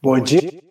Bom dia.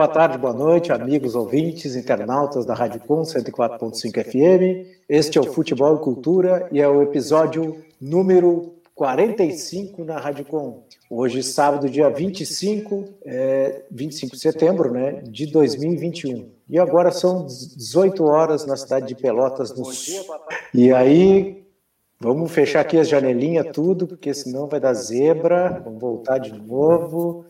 Boa tarde, boa noite, amigos ouvintes, internautas da Rádio Com 104.5 FM. Este é o Futebol e Cultura e é o episódio número 45 na Rádio Com. Hoje, sábado, dia 25, é, 25 de setembro né, de 2021. E agora são 18 horas na cidade de Pelotas, no sul. E aí, vamos fechar aqui as janelinhas, tudo, porque senão vai dar zebra. Vamos voltar de novo.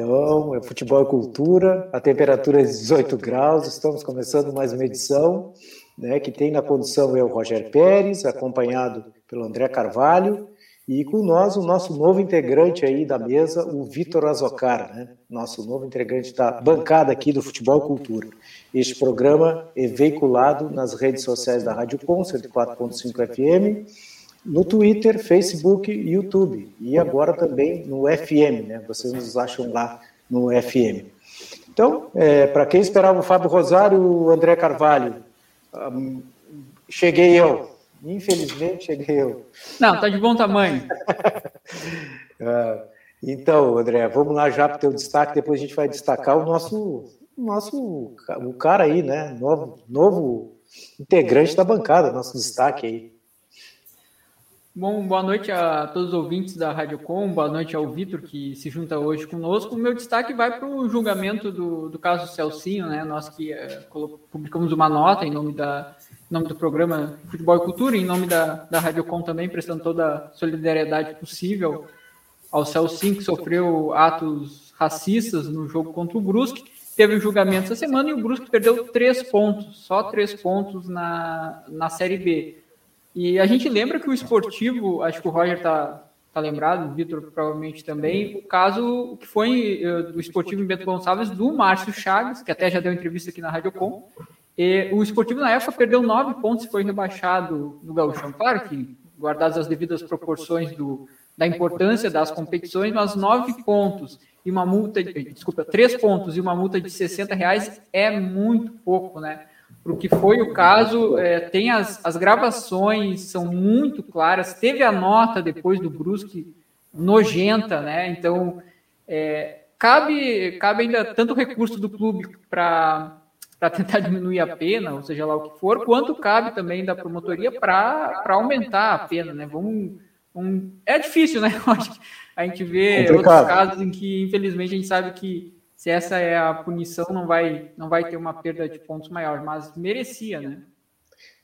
Então, é futebol e cultura, a temperatura é 18 graus, estamos começando mais uma edição, né, que tem na condução eu, Roger Pérez, acompanhado pelo André Carvalho, e com nós o nosso novo integrante aí da mesa, o Vitor Azocar, né, nosso novo integrante da bancada aqui do Futebol e Cultura. Este programa é veiculado nas redes sociais da Rádio Com, 104.5 FM, no Twitter, Facebook YouTube. E agora também no FM, né? Vocês nos acham lá no FM. Então, é, para quem esperava o Fábio Rosário, o André Carvalho, cheguei eu. Infelizmente, cheguei eu. Não, tá de bom tamanho. uh, então, André, vamos lá já para o teu destaque, depois a gente vai destacar o nosso, nosso o cara aí, né? Novo, novo integrante da bancada, nosso destaque aí. Bom, boa noite a todos os ouvintes da Rádio Com, boa noite ao Vitor que se junta hoje conosco. O meu destaque vai para o julgamento do, do caso Celcinho, né? Nós que é, publicamos uma nota em nome, da, em nome do programa Futebol e Cultura, em nome da, da Rádio Com também, prestando toda a solidariedade possível ao Celcinho, que sofreu atos racistas no jogo contra o Brusque. Teve o julgamento essa semana e o Brusque perdeu três pontos, só três pontos na, na Série B. E a gente lembra que o esportivo, acho que o Roger está tá lembrado, o Vitor provavelmente também, o caso que foi uh, do esportivo em Bento Gonçalves do Márcio Chagas, que até já deu entrevista aqui na Rádio Com. E o esportivo na época perdeu nove pontos e foi rebaixado no Gauchão. Claro que, guardadas as devidas proporções do, da importância das competições, mas nove pontos e uma multa, de, desculpa, três pontos e uma multa de 60 reais é muito pouco, né? Para o que foi o caso. É, tem as, as gravações, são muito claras. Teve a nota depois do Brusque nojenta, né? Então, é, cabe, cabe ainda tanto recurso do clube para para tentar diminuir a pena, ou seja lá o que for, quanto cabe também da promotoria para aumentar a pena, né? Vamos, um, é difícil, né? A gente vê Complicado. outros casos em que, infelizmente, a gente sabe que se essa é a punição, não vai, não vai ter uma perda de pontos maior, mas merecia, né?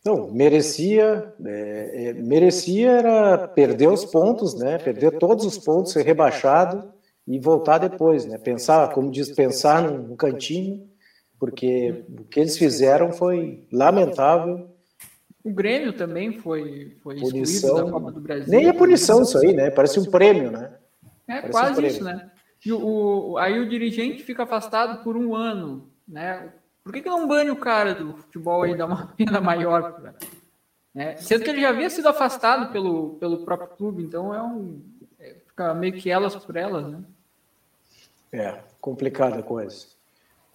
Não, merecia, é, é, merecia era perder os pontos, né? Perder todos os pontos, ser rebaixado e voltar depois, né? Pensar, como diz, pensar no cantinho, porque o que eles fizeram foi lamentável. O Grêmio também foi, foi punição. da Copa do Brasil. Nem é punição isso aí, né? Parece um prêmio, né? É Parece quase um isso, né? E o, aí o dirigente fica afastado por um ano, né? Por que, que não bane o cara do futebol aí, dá uma pena maior? Né? Sendo que ele já havia sido afastado pelo, pelo próprio clube, então é um. É, fica meio que elas por elas, né? É, complicada a coisa.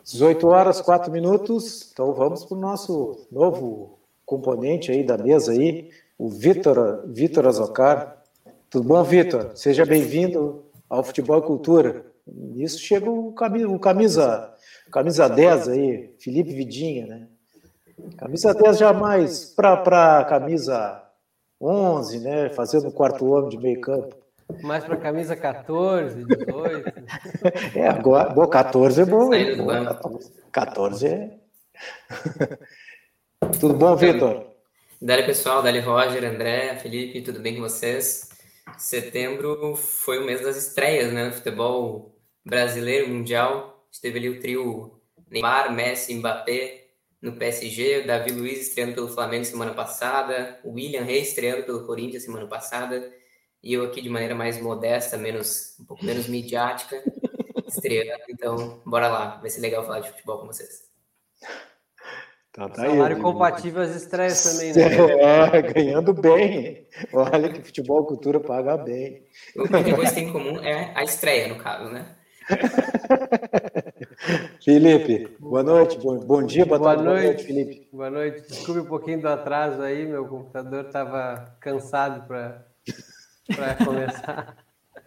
18 horas, 4 minutos, então vamos para o nosso novo componente aí da mesa aí, o Vitor, Vitor Azocar. Tudo bom, Vitor? Seja bem-vindo ao Futebol e Cultura. Isso chega o camisa, o camisa, camisa 10 aí, Felipe Vidinha, né? Camisa 10 jamais para camisa 11, né? Fazendo o quarto homem de meio campo. Mais para camisa 14, 18. é, agora, bom, 14 é bom. Hein? 14 é. tudo bom, Vitor? Dali pessoal, Dali Roger, André, Felipe, tudo bem com vocês? Setembro foi o mês das estreias, né? No futebol brasileiro, mundial. Esteve ali o trio Neymar, Messi, Mbappé, no PSG, o Davi Luiz estreando pelo Flamengo semana passada, o William Reis estreando pelo Corinthians semana passada, e eu aqui de maneira mais modesta, menos um pouco menos midiática, estreando. Então, bora lá, vai ser legal falar de futebol com vocês. Tá, tá Salário aí, compatível às estreias também, né? É, ganhando bem. Olha que futebol cultura paga bem. O que depois tem em comum é a estreia, no caso, né? Felipe, boa noite, bom, bom dia, boa, boa, noite. boa noite, Felipe. Boa noite, desculpe um pouquinho do atraso aí, meu computador estava cansado para começar.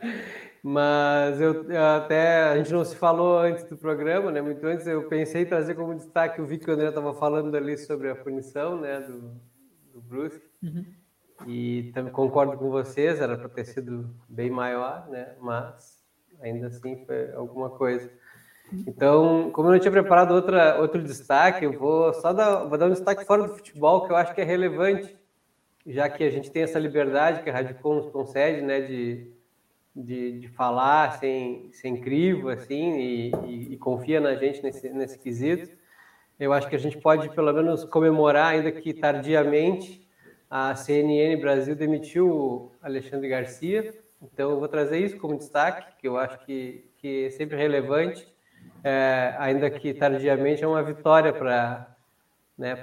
Mas eu, até a gente não se falou antes do programa, né? Muito antes eu pensei em trazer como destaque o vídeo que o André estava falando ali sobre a punição, né? Do, do Bruce. Uhum. E também concordo com vocês, era para ter sido bem maior, né? Mas ainda assim foi alguma coisa. Então, como eu não tinha preparado outra, outro destaque, eu vou só dar, vou dar um destaque fora do futebol que eu acho que é relevante, já que a gente tem essa liberdade que a Rádio nos concede, né, de, de, de falar sem, sem crivo, assim, e, e, e, confia na gente nesse, nesse quesito. Eu acho que a gente pode, pelo menos, comemorar, ainda que tardiamente, a CNN Brasil demitiu o Alexandre Garcia, então, eu vou trazer isso como destaque, que eu acho que, que é sempre relevante, é, ainda que tardiamente é uma vitória para né,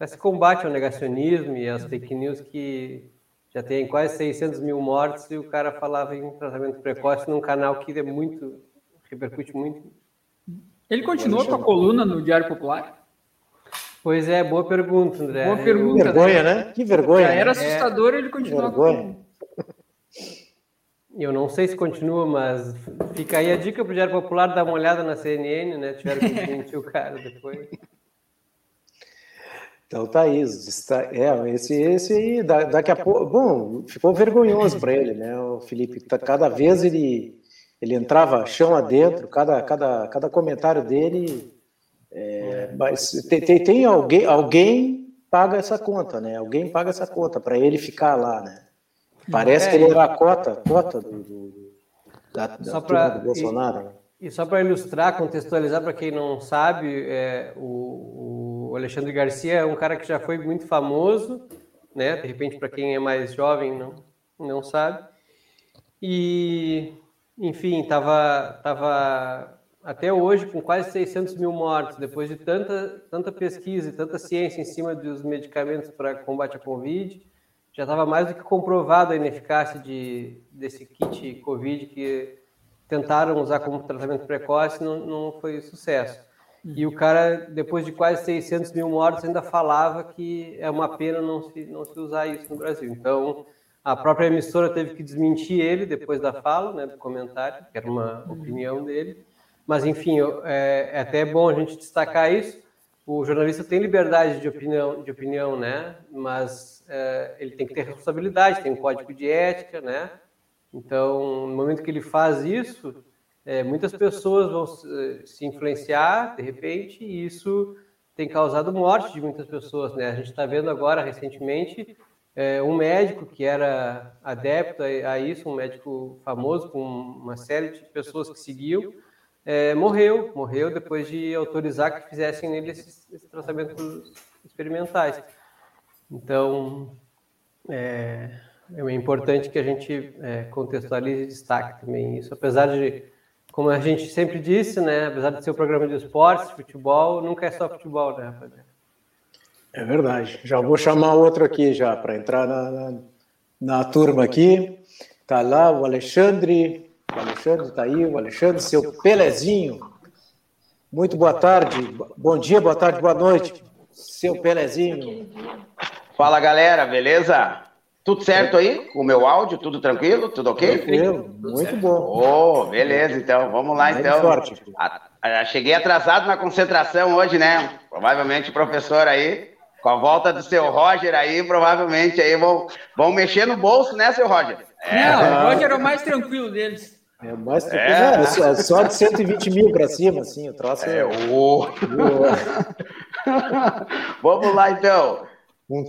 esse combate ao negacionismo e às fake news que já tem quase 600 mil mortes e o cara falava em tratamento precoce num canal que é muito, repercute muito. Ele continua com a coluna no Diário Popular? Pois é, boa pergunta, André. Boa pergunta. Que vergonha, né? né? Que vergonha. Já era assustador, ele continua vergonha. com eu não sei se continua, mas fica aí a dica para o Diário Popular dar uma olhada na CNN, né? Tiveram que desmentir o cara depois. Então tá isso. Está, é, esse, esse aí, daqui a pouco. Bom, ficou vergonhoso para ele, né? O Felipe, tá, cada vez ele, ele entrava chão adentro, cada, cada, cada comentário dele. É, tem, tem, alguém, alguém paga essa conta, né? Alguém paga essa conta para ele ficar lá, né? Parece é, que ele era a cota, cota do, do da, da pra, do Bolsonaro. E, né? e só para ilustrar, contextualizar para quem não sabe, é, o, o, Alexandre Garcia é um cara que já foi muito famoso, né? De repente, para quem é mais jovem não, não sabe. E, enfim, estava tava até hoje com quase 600 mil mortos, depois de tanta, tanta pesquisa e tanta ciência em cima dos medicamentos para combate à Covid já estava mais do que comprovado a ineficácia de, desse kit Covid que tentaram usar como tratamento precoce não, não foi sucesso. E o cara, depois de quase 600 mil mortos, ainda falava que é uma pena não se, não se usar isso no Brasil. Então, a própria emissora teve que desmentir ele depois da fala, né, do comentário, que era uma opinião dele. Mas, enfim, é, é até bom a gente destacar isso, o jornalista tem liberdade de opinião, de opinião né? Mas é, ele tem que ter responsabilidade, tem um código de ética, né? Então, no momento que ele faz isso, é, muitas pessoas vão se influenciar, de repente, e isso tem causado morte de muitas pessoas, né? A gente está vendo agora, recentemente, é, um médico que era adepto a, a, isso, um médico famoso, com uma série de pessoas que seguiam, é, morreu, morreu depois de autorizar que fizessem nele esses, esses tratamentos experimentais. Então, é, é importante que a gente é, contextualize e destaque também isso, apesar de, como a gente sempre disse, né, apesar de ser um programa de esportes, futebol, nunca é só futebol, né, rapaziada? É verdade. Já vou chamar outro aqui já para entrar na, na, na, turma aqui. Tá lá o Alexandre. O Alexandre está aí, o Alexandre, seu Pelezinho. Muito boa tarde. Bom dia, boa tarde, boa noite. Seu Pelezinho. Fala galera, beleza? Tudo certo aí? Com o meu áudio, tudo tranquilo? Tudo ok? Tranquilo, muito bom. Oh, beleza, então, vamos lá então. Forte. cheguei atrasado na concentração hoje, né? Provavelmente o professor aí com a volta do seu Roger aí, provavelmente aí vão, vão mexer no bolso, né, seu Roger? É. Não, o Roger é o mais tranquilo deles. É mais tranquilo. É. é, é só de 120 mil para cima, assim, o troço é. é... O... Vamos lá, então.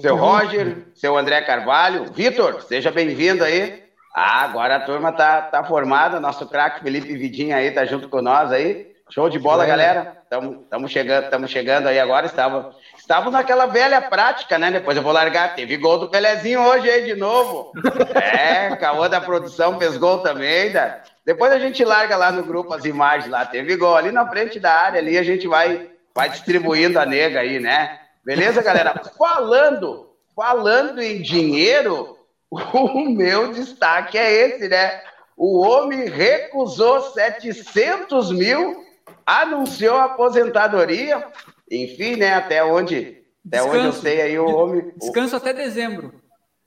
Seu Roger, seu André Carvalho, Vitor, seja bem-vindo aí. Ah, agora a turma tá, tá formada, nosso craque Felipe Vidinha aí tá junto com nós aí. Show de bola, galera. Estamos chegando, chegando aí agora. Estava, estava naquela velha prática, né? Depois eu vou largar. Teve gol do Pelezinho hoje aí de novo. É, Caô da produção fez gol também. Da... Depois a gente larga lá no grupo as imagens lá. Teve gol ali na frente da área ali. A gente vai, vai distribuindo a nega aí, né? Beleza, galera? Falando, falando em dinheiro, o meu destaque é esse, né? O homem recusou 700 mil anunciou a aposentadoria, enfim, né? Até onde, até descanso, onde eu sei aí o homem. Descanso até dezembro.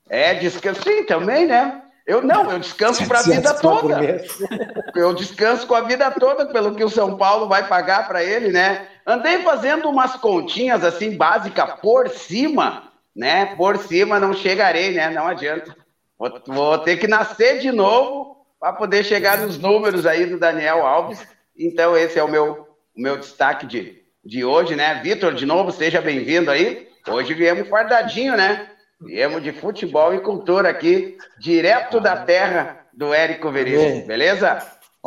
É, descanso, sim, também, né? Eu não, eu descanso para a vida toda. Eu descanso com a vida toda pelo que o São Paulo vai pagar para ele, né? Andei fazendo umas continhas assim básicas por cima, né? Por cima não chegarei, né? Não adianta. Vou, vou ter que nascer de novo para poder chegar nos números aí do Daniel Alves. Então, esse é o meu, o meu destaque de, de hoje, né? Vitor, de novo, seja bem-vindo aí. Hoje viemos fardadinho, né? Viemos de futebol e cultura aqui, direto da terra do Érico Veríssimo, beleza?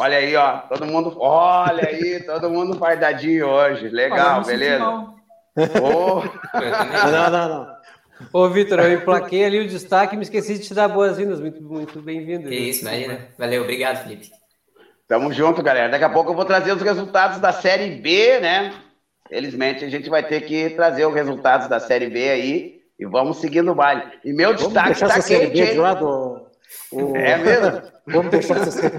Olha aí, ó, todo mundo, olha aí, todo mundo fardadinho hoje, legal, beleza? Oh. Não, não, não. Ô, Vitor, eu emplaquei ali o destaque e me esqueci de te dar boas-vindas. Muito, muito bem-vindo. Que isso, imagina. Valeu, obrigado, Felipe. Tamo junto, galera. Daqui a pouco eu vou trazer os resultados da Série B, né? Felizmente a gente vai ter que trazer os resultados da Série B aí e vamos seguir no baile. E meu vamos destaque está quente, série B de lado, o... É mesmo? vamos deixar essa.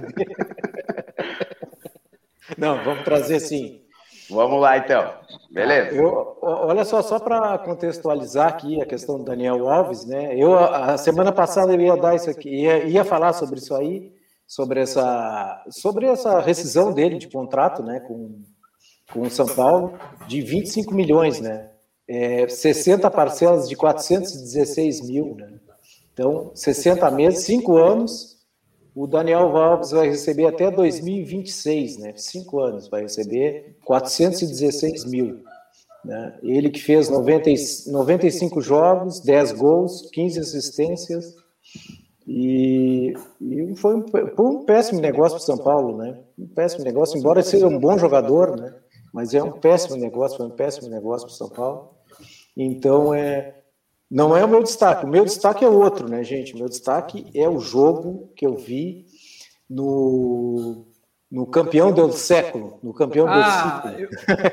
Não, vamos trazer sim. Vamos lá, então. Beleza? Eu, olha só, só para contextualizar aqui a questão do Daniel Alves, né? Eu, a semana passada, eu ia dar isso aqui, ia, ia falar sobre isso aí, sobre essa, sobre essa rescisão dele de contrato né, com, com o São Paulo, de 25 milhões, né? É, 60 parcelas de 416 mil, né? Então, 60 meses, 5 anos, o Daniel Alves vai receber até 2026, né? 5 anos, vai receber 416 mil. Né? Ele que fez 90, 95 jogos, 10 gols, 15 assistências, e, e foi, um, foi, um, péssimo negócio para o São Paulo, né? Um péssimo negócio, embora seja um bom jogador, né? Mas é um péssimo negócio, foi um péssimo negócio para o São Paulo. Então, é, não é o meu destaque. O meu destaque é outro, né, gente? O meu destaque é o jogo que eu vi no, no campeão do século, no campeão ah, do século.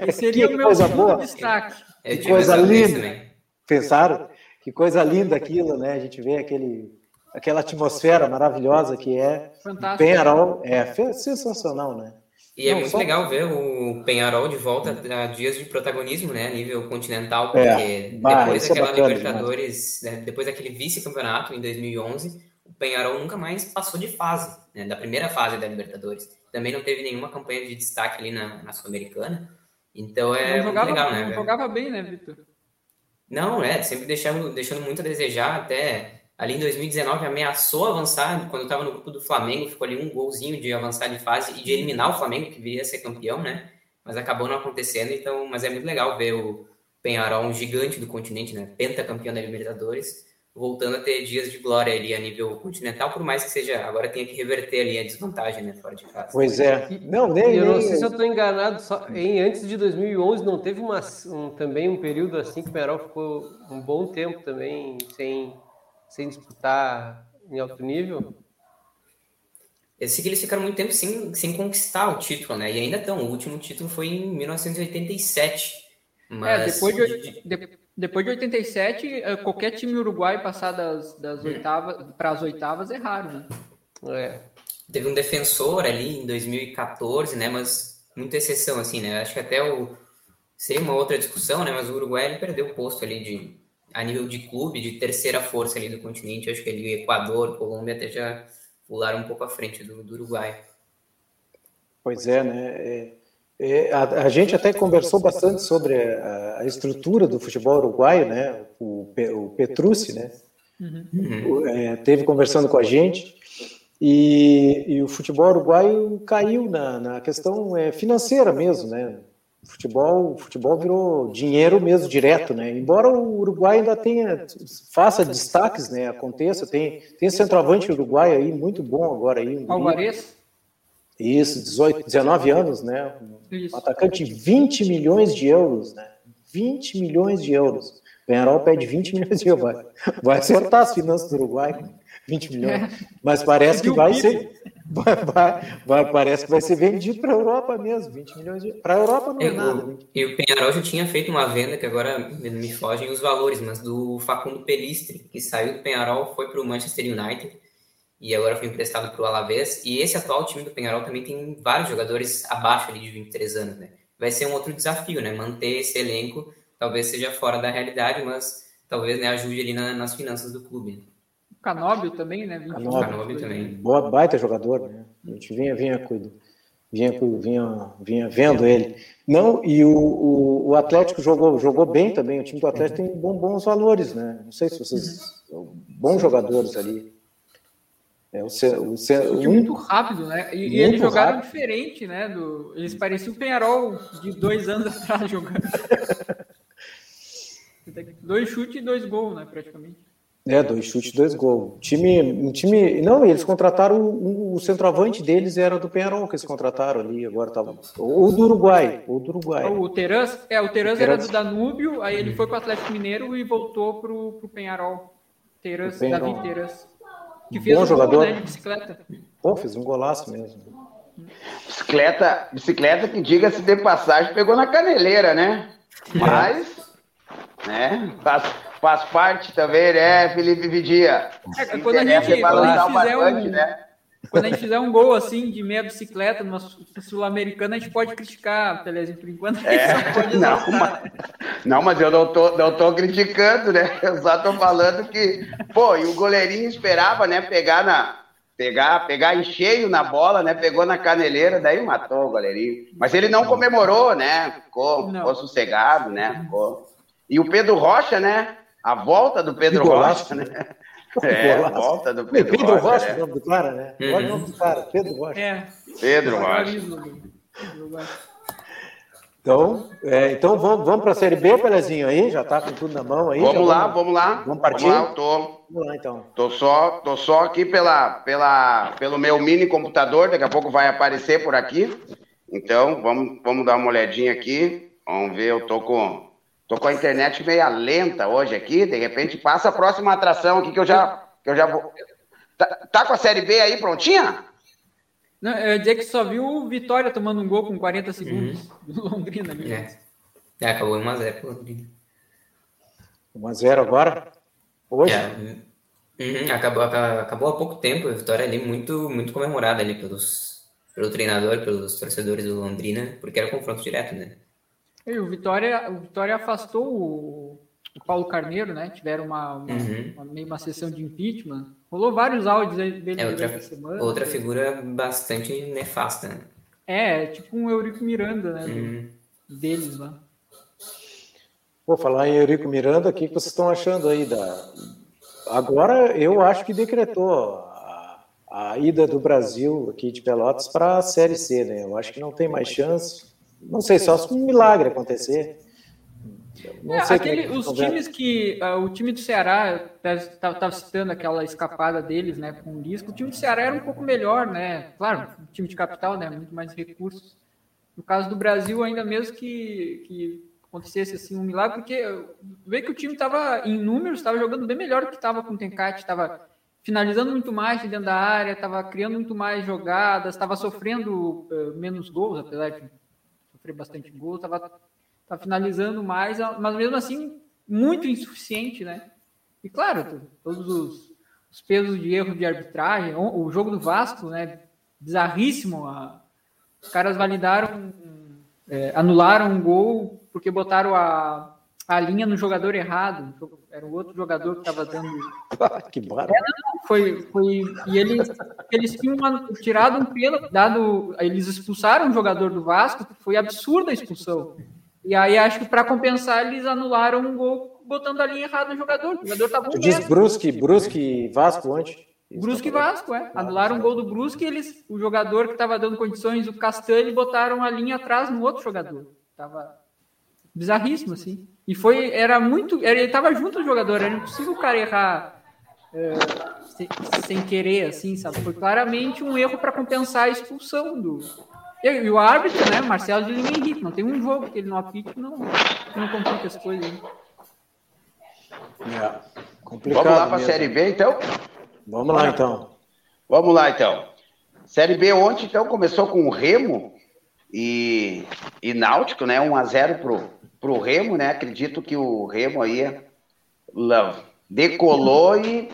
Esse seria que o meu coisa boa. destaque. É que coisa linda. Pensaram? Que coisa linda aquilo, né? A gente vê aquele aquela atmosfera maravilhosa que é Fantástico. Penharol. É sensacional, né? E é muito só... legal ver o Penharol de volta a dias de protagonismo, né, a nível continental, porque é, depois é daquela é Libertadores, né, depois daquele vice-campeonato em 2011, o Penharol nunca mais passou de fase, né, da primeira fase da Libertadores. Também não teve nenhuma campanha de destaque ali na, na Sul-Americana. Então é jogava, legal, né? Não jogava bem, né, Vitor? Não, é, sempre deixando, deixando muito a desejar, até ali em 2019 ameaçou avançar, quando estava no grupo do Flamengo, ficou ali um golzinho de avançar de fase e de eliminar o Flamengo, que viria a ser campeão, né? Mas acabou não acontecendo, então, mas é muito legal ver o Penharol, um gigante do continente, né? Pentacampeão da Libertadores, voltando a ter dias de glória ali a nível continental, por mais que seja agora tenha que reverter ali a desvantagem, né, fora de casa. Pois é. Não, nem, eu nem... não sei se eu estou enganado, só, em, antes de 2011 não teve uma, um, também um período assim que o Penarol ficou um bom tempo também sem, sem disputar em alto nível? Eu sei que eles ficaram muito tempo sem, sem conquistar o título, né? E ainda estão. O último título foi em 1987. Mas... É, depois de, de, depois de 87, eh, qualquer time uruguai passar das, das oitavas para as oitavas é raro, né? É. Teve um defensor ali em 2014, né? Mas muita exceção, assim, né? Acho que até o. Seria uma outra discussão, né? Mas o Uruguai ele perdeu o posto ali de, a nível de clube, de terceira força ali do continente. Acho que ali Equador, Colômbia até já pularam um pouco à frente do, do Uruguai. Pois é, né? É, é, a, a, gente até conversou bastante sobre a, a, estrutura do futebol uruguaio, né? O, o Petrucci, né? Uhum. É, teve conversando com a gente e, e o futebol uruguaio caiu na, na questão é, financeira mesmo, né? O futebol, futebol virou dinheiro mesmo direto, né? Embora o Uruguai ainda tenha faça destaques, né? Aconteça, tem tem centroavante uruguaio aí muito bom agora aí. Alvarez. Isso, 18, 19 anos, né? Um atacante de 20 milhões de euros, né? 20 milhões de euros. O Penharol pede 20 milhões de euros. Vai, vai acertar as finanças do Uruguai, 20 milhões. É. Mas parece que vai ser. Vai, vai, vai, parece que vai ser vendido para a Europa mesmo, 20 milhões de Para a Europa não é, é nada. E o Penharol já tinha feito uma venda, que agora me fogem os valores, mas do Facundo Pelistri, que saiu do Penharol, foi para o Manchester United e agora foi emprestado para o Alavés. E esse atual time do Penharol também tem vários jogadores abaixo ali de 23 anos, né? Vai ser um outro desafio, né? Manter esse elenco, talvez seja fora da realidade, mas talvez né, ajude ali na, nas finanças do clube. O Canóbio também, né? Canóbio, Canóbio também. Boa, baita jogador, né? A gente vinha, vinha, vinha, vinha, vinha vendo ele. Não, e o, o, o, Atlético jogou, jogou bem também. O time do Atlético tem bom, bons valores, né? Não sei se vocês. Bons jogadores ali. É, o, o, o, um, muito rápido, né? E, e eles jogaram rápido. diferente, né? Do, eles pareciam o Penharol de dois anos atrás jogando. dois chutes e dois gols, né? Praticamente. É, dois chutes dois gols. Time, um time. Não, eles contrataram o, o, centroavante deles era do Penharol que eles contrataram ali, agora tava. Ou do Uruguai. Ou do Uruguai. O Terans, é, o Terans era do Danúbio, aí ele foi para o Atlético Mineiro e voltou pro, pro Penharol. Terans, Davi Terans. Que fez Bom um jogador. Gol, né, de bicicleta. Pô, fez um golaço mesmo. Bicicleta, bicicleta que diga-se de passagem, pegou na caneleira, né? Mas, né? Faz, faz parte também, né, Felipe Vidia? É, quando a gente, quando a gente fizer um, né? Quando a gente fizer um gol assim de meia bicicleta numa sul-americana, a gente pode criticar, Telezinho, por enquanto. É, não, mas, não, mas eu não tô, não tô criticando, né? Eu só tô falando que, pô, e o goleirinho esperava, né, pegar na. Pegar, pegar em cheio na bola, né? Pegou na caneleira, daí matou o goleirinho. Mas ele não comemorou, né? Ficou, ficou sossegado, né? Ficou. E o Pedro Rocha, né? A volta do Pedro Rocha, né? É, volta do Pedro, Pedro Rocha. Rocha, né? o nome do cara, né? Uhum. Olha o nome do cara, Pedro Rocha. É. Pedro Rocha. Então, é, então vamos, vamos para a Série B, Pelezinho, aí? Já está com tudo na mão aí? Vamos lá, vamos, lá. Vamos partir? Vamos lá, tô, vamos lá, então. Tô só, tô só aqui pela, pela, pelo meu mini computador, daqui a pouco vai aparecer por aqui. Então, vamos, vamos dar uma olhadinha aqui. Vamos ver, eu tô com Tô com a internet meio lenta hoje aqui, de repente passa a próxima atração aqui que eu já, que eu já vou. Tá, tá com a Série B aí prontinha? Não, eu ia dizer que só viu o Vitória tomando um gol com 40 segundos uhum. do Londrina. É. é. acabou 1x0 pro Londrina. 1x0 agora? Hoje? É. Uhum. Acabou, acabou há pouco tempo. A vitória ali muito, muito comemorada ali pelos, pelo treinador, pelos torcedores do Londrina, porque era confronto direto, né? E o Vitória, o Vitória afastou o, o Paulo Carneiro, né? Tiveram uma, uma, uhum. uma, meio uma sessão de impeachment. Rolou vários áudios dele é outra, semana. Outra figura bastante nefasta, né? É, tipo um Eurico Miranda, né? Uhum. Deles lá. Vou falar em Eurico Miranda, o que vocês estão achando aí da. Agora eu acho que decretou a, a ida do Brasil aqui de Pelotas para a Série C, né? Eu acho que não tem mais chance não sei, só se um milagre acontecer. É, aquele, é os times que. Uh, o time do Ceará, estava citando aquela escapada deles, né, com o risco. O time do Ceará era um pouco melhor, né? Claro, time de capital, né? Muito mais recursos. No caso do Brasil, ainda mesmo que, que acontecesse assim um milagre, porque vê que o time estava em números, estava jogando bem melhor do que estava com o Tencate, estava finalizando muito mais dentro da área, estava criando muito mais jogadas, estava sofrendo uh, menos gols, apesar de sofrer bastante gols, estava tá finalizando mais, mas mesmo assim muito insuficiente, né? E claro, todos os, os pesos de erro de arbitragem, o, o jogo do Vasco, né? Bizarríssimo. A, os caras validaram, é, anularam um gol porque botaram a, a linha no jogador errado. Era o outro jogador que estava dando. que barato. É, foi, foi, e eles, eles tinham uma, tirado um pelo, dado. Eles expulsaram um jogador do Vasco, foi absurda a expulsão. E aí acho que para compensar eles anularam um gol botando a linha errada no jogador. O jogador tá bom. Tu diz Brusque, Brusque Vasco antes? Brusque e Vasco, é. Anularam um gol do Brusque e eles, o jogador que estava dando condições, o Castanho, botaram a linha atrás no outro jogador. Tava bizarríssimo, assim. E foi, era muito, ele estava junto do jogador, era impossível o cara errar é, sem, sem, querer, assim, sabe? Foi claramente um erro para compensar a expulsão do, e, e, o árbitro, né, Marcelo de Lima Henrique, não tem um jogo que ele não apite, não, não complica as coisas. Hein? É, complicado Vamos lá para a Série B, então? Vamos lá, então. Vamos lá, então. Série B ontem, então, começou com o Remo e, e Náutico, né? 1x0 pro, pro Remo, né? Acredito que o Remo aí decolou e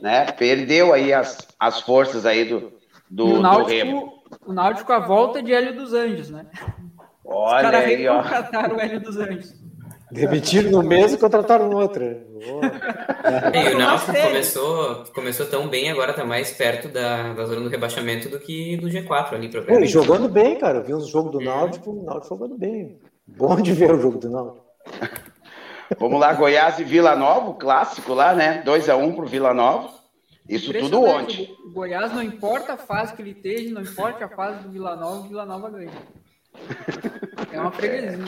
né, perdeu aí as, as forças aí do, do, Náutico, do Remo o Náutico a volta de Hélio dos Anjos, né? Olha Os caras aí, ó. o Hélio dos Anjos. Demitiram no mês e contrataram no outro. E o Náutico começou, começou tão bem, agora tá mais perto da, da zona do rebaixamento do que do G4 ali. Pô, jogando bem, cara. Eu vi uns jogos do Náutico, o Náutico jogando bem. Bom de ver o jogo do Náutico. Vamos lá, Goiás e Vila Nova, clássico lá, né? 2x1 um pro Vila Nova. Isso tudo ontem. O Goiás, não importa a fase que ele esteja, não importa a fase do Vila Nova, o Vila Nova ganha. É uma freguesia.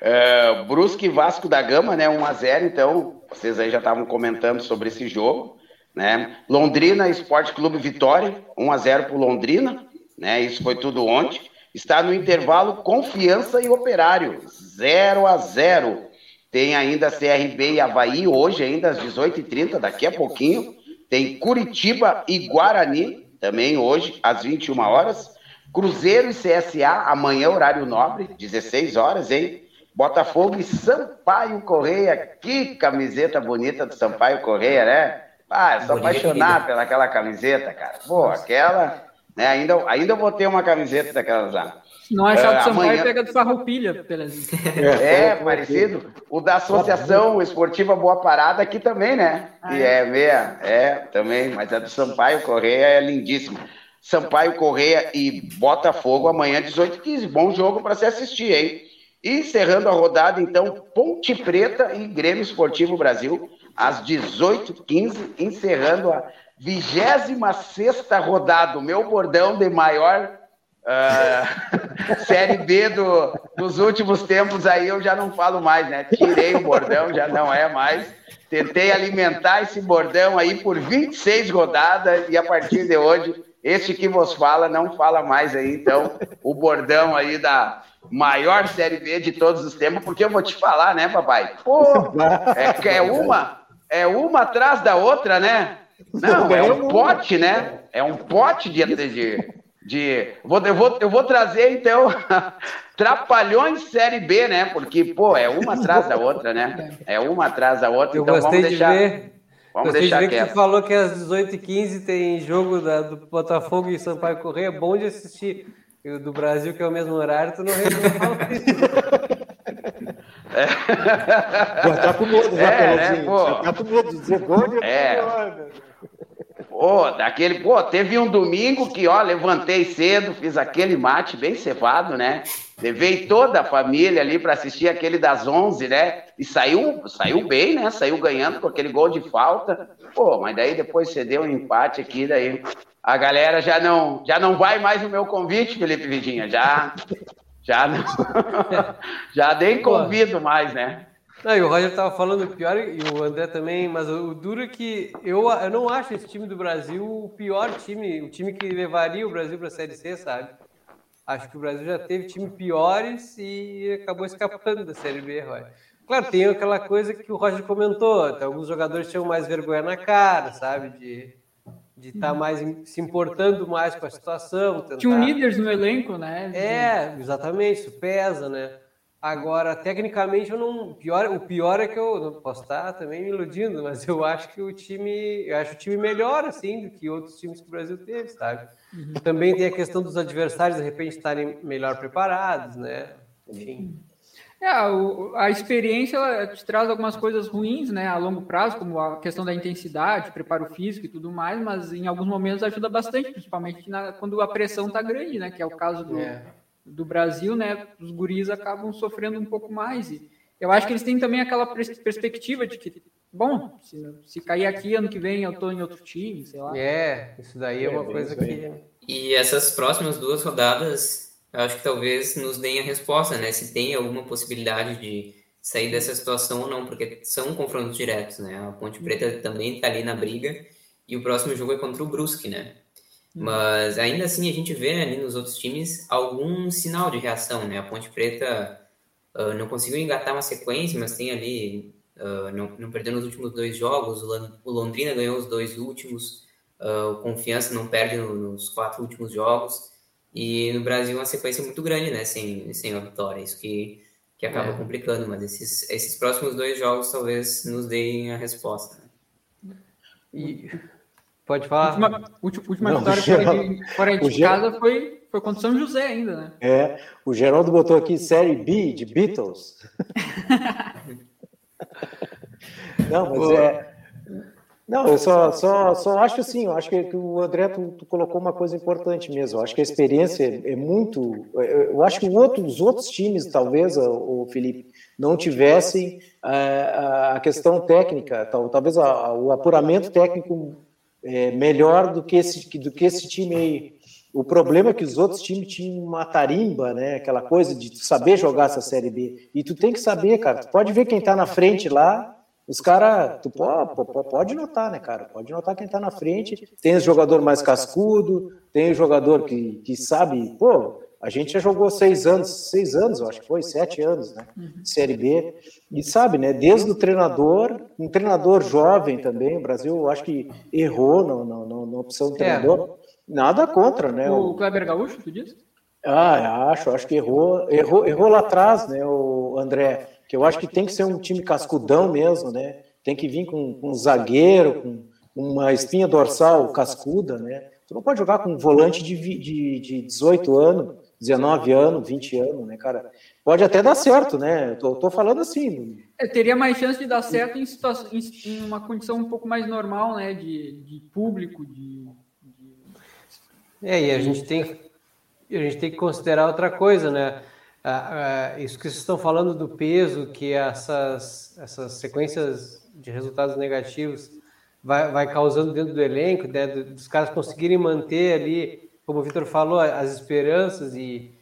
É, Brusque Vasco da Gama, né? 1x0, então, vocês aí já estavam comentando sobre esse jogo. Né? Londrina Esporte Clube Vitória, 1x0 para Londrina, né? Isso foi tudo ontem. Está no intervalo Confiança e Operário, 0 a 0 tem ainda CRB e Havaí hoje, ainda às 18h30, daqui a pouquinho. Tem Curitiba e Guarani, também hoje, às 21 horas. Cruzeiro e CSA, amanhã, horário nobre, 16 horas, hein? Botafogo e Sampaio Correia. Que camiseta bonita do Sampaio Correia, né? Ah, eu sou apaixonado pelaquela camiseta, cara. Pô, aquela. Né, ainda, ainda vou ter uma camiseta daquelas lá. Não achar do Sampaio, amanhã... pega do Farroupilha, Pelezinho. É, é, parecido. O da Associação Esportiva Boa Parada aqui também, né? Ah, e é. é meia, é, também, mas a do Sampaio Correia é lindíssima. Sampaio Correia e Botafogo amanhã 18 15 Bom jogo para se assistir, hein? E encerrando a rodada, então, Ponte Preta e Grêmio Esportivo Brasil, às 18h15, encerrando a 26 rodada. O meu bordão de maior Uh, série B do, dos últimos tempos aí eu já não falo mais, né? Tirei o bordão, já não é mais. Tentei alimentar esse bordão aí por 26 rodadas e a partir de hoje, este que vos fala não fala mais aí. Então, o bordão aí da maior série B de todos os tempos, porque eu vou te falar, né, papai? Pô, é, é uma, é uma atrás da outra, né? Não, é um pote, né? É um pote de, de, de. Vou, eu, vou, eu vou trazer, então, Trapalhões Série B, né? Porque, pô, é uma atrás da outra, né? É uma atrás da outra. Eu então vamos deixar. De ver. Vamos deixar que você falou que às 18h15 tem jogo da, do Botafogo e Sampaio Correia. É bom de assistir. Eu, do Brasil, que é o mesmo horário, tu não fala isso. É. Pô, tá com medo, já, é, né, pô. Tá com medo de dizer gol é. Pô, daquele, pô, teve um domingo que, ó, levantei cedo, fiz aquele mate bem cevado, né? Levei toda a família ali para assistir aquele das 11, né? E saiu, saiu bem, né? Saiu ganhando com aquele gol de falta. Pô, mas daí depois cedeu um empate aqui, daí a galera já não, já não vai mais no meu convite, Felipe Vidinha, já Já não. já nem convido mais, né? Não, e o Roger estava falando pior, e o André também, mas o, o duro é que eu, eu não acho esse time do Brasil o pior time, o time que levaria o Brasil para a Série C, sabe? Acho que o Brasil já teve time piores e acabou escapando da Série B, Roger. Claro, tem aquela coisa que o Roger comentou, alguns jogadores tinham mais vergonha na cara, sabe? De de estar tá mais se importando mais com a situação. Tentar... Tinha um líderes no elenco, né? É, exatamente, isso pesa, né? Agora, tecnicamente, eu não. Pior, o pior é que eu não posso estar também me iludindo, mas eu acho que o time. Eu acho o time melhor, assim, do que outros times que o Brasil teve, sabe? Uhum. Também tem a questão dos adversários, de repente, estarem melhor preparados, né? Enfim. É, a experiência ela te traz algumas coisas ruins, né, a longo prazo, como a questão da intensidade, preparo físico e tudo mais, mas em alguns momentos ajuda bastante, principalmente na, quando a pressão está grande, né, que é o caso do, é. Do Brasil, né, os guris acabam sofrendo um pouco mais. E eu acho que eles têm também aquela perspectiva de que, bom, se, se cair aqui ano que vem eu estou em outro time, sei lá. É, isso daí é, é uma coisa que. E essas próximas duas rodadas eu acho que talvez nos deem a resposta, né? Se tem alguma possibilidade de sair dessa situação ou não, porque são confrontos diretos, né? A Ponte Preta também está ali na briga e o próximo jogo é contra o Brusque, né? Mas ainda assim a gente vê ali nos outros times algum sinal de reação, né? A Ponte Preta uh, não conseguiu engatar uma sequência, mas tem ali, uh, não, não perdeu nos últimos dois jogos, o Londrina ganhou os dois últimos, uh, o Confiança não perde nos quatro últimos jogos. E no Brasil uma sequência muito grande, né? Sem, sem a vitória. Isso que, que acaba é. complicando. Mas esses, esses próximos dois jogos talvez nos deem a resposta. Né? E... Pode falar. Última, última Não, vitória fora de, fora de casa foi, foi contra São José ainda, né? É, o Geraldo botou aqui série B de Beatles. Não, mas é, não, eu só, só, só acho assim, eu acho que, que o André, tu, tu, colocou uma coisa importante mesmo, eu acho que a experiência é, é muito, eu acho que outro, os outros times, talvez, o, Felipe, não tivessem a, é, a questão técnica, tal, talvez a, o apuramento técnico é, melhor do que, esse, do que esse time aí. O problema é que os outros times tinham uma tarimba, né? Aquela coisa de saber jogar essa Série B. E tu tem que saber, cara. Tu pode ver quem está na frente lá, os caras, tu pode, pode notar, né, cara? Pode notar quem tá na frente. Tem o jogador mais cascudo, tem o jogador que, que sabe, pô, a gente já jogou seis anos, seis anos, eu acho que foi, sete anos, né? Uhum. Série B. E sabe, né? Desde o treinador, um treinador jovem também, o Brasil, eu acho que errou na, na, na opção do treinador. É. Nada contra, né? O Kleber Gaúcho, tu disse? Ah, acho, acho que errou, errou, errou lá atrás, né, o André que eu acho que tem que ser um time cascudão mesmo, né? Tem que vir com, com um zagueiro, com uma espinha dorsal cascuda, né? Tu não pode jogar com um volante de, de, de 18 anos, 19 anos, 20 anos, né, cara? Pode até dar certo, né? Tô, tô falando assim. É, teria mais chance de dar certo em, situação, em, em, uma condição um pouco mais normal, né? De, de público, de, de... É, e a gente tem a gente tem que considerar outra coisa, né? Ah, ah, isso que vocês estão falando do peso que essas, essas sequências de resultados negativos vai, vai causando dentro do elenco, né, dos caras conseguirem manter ali, como o Vitor falou, as esperanças e,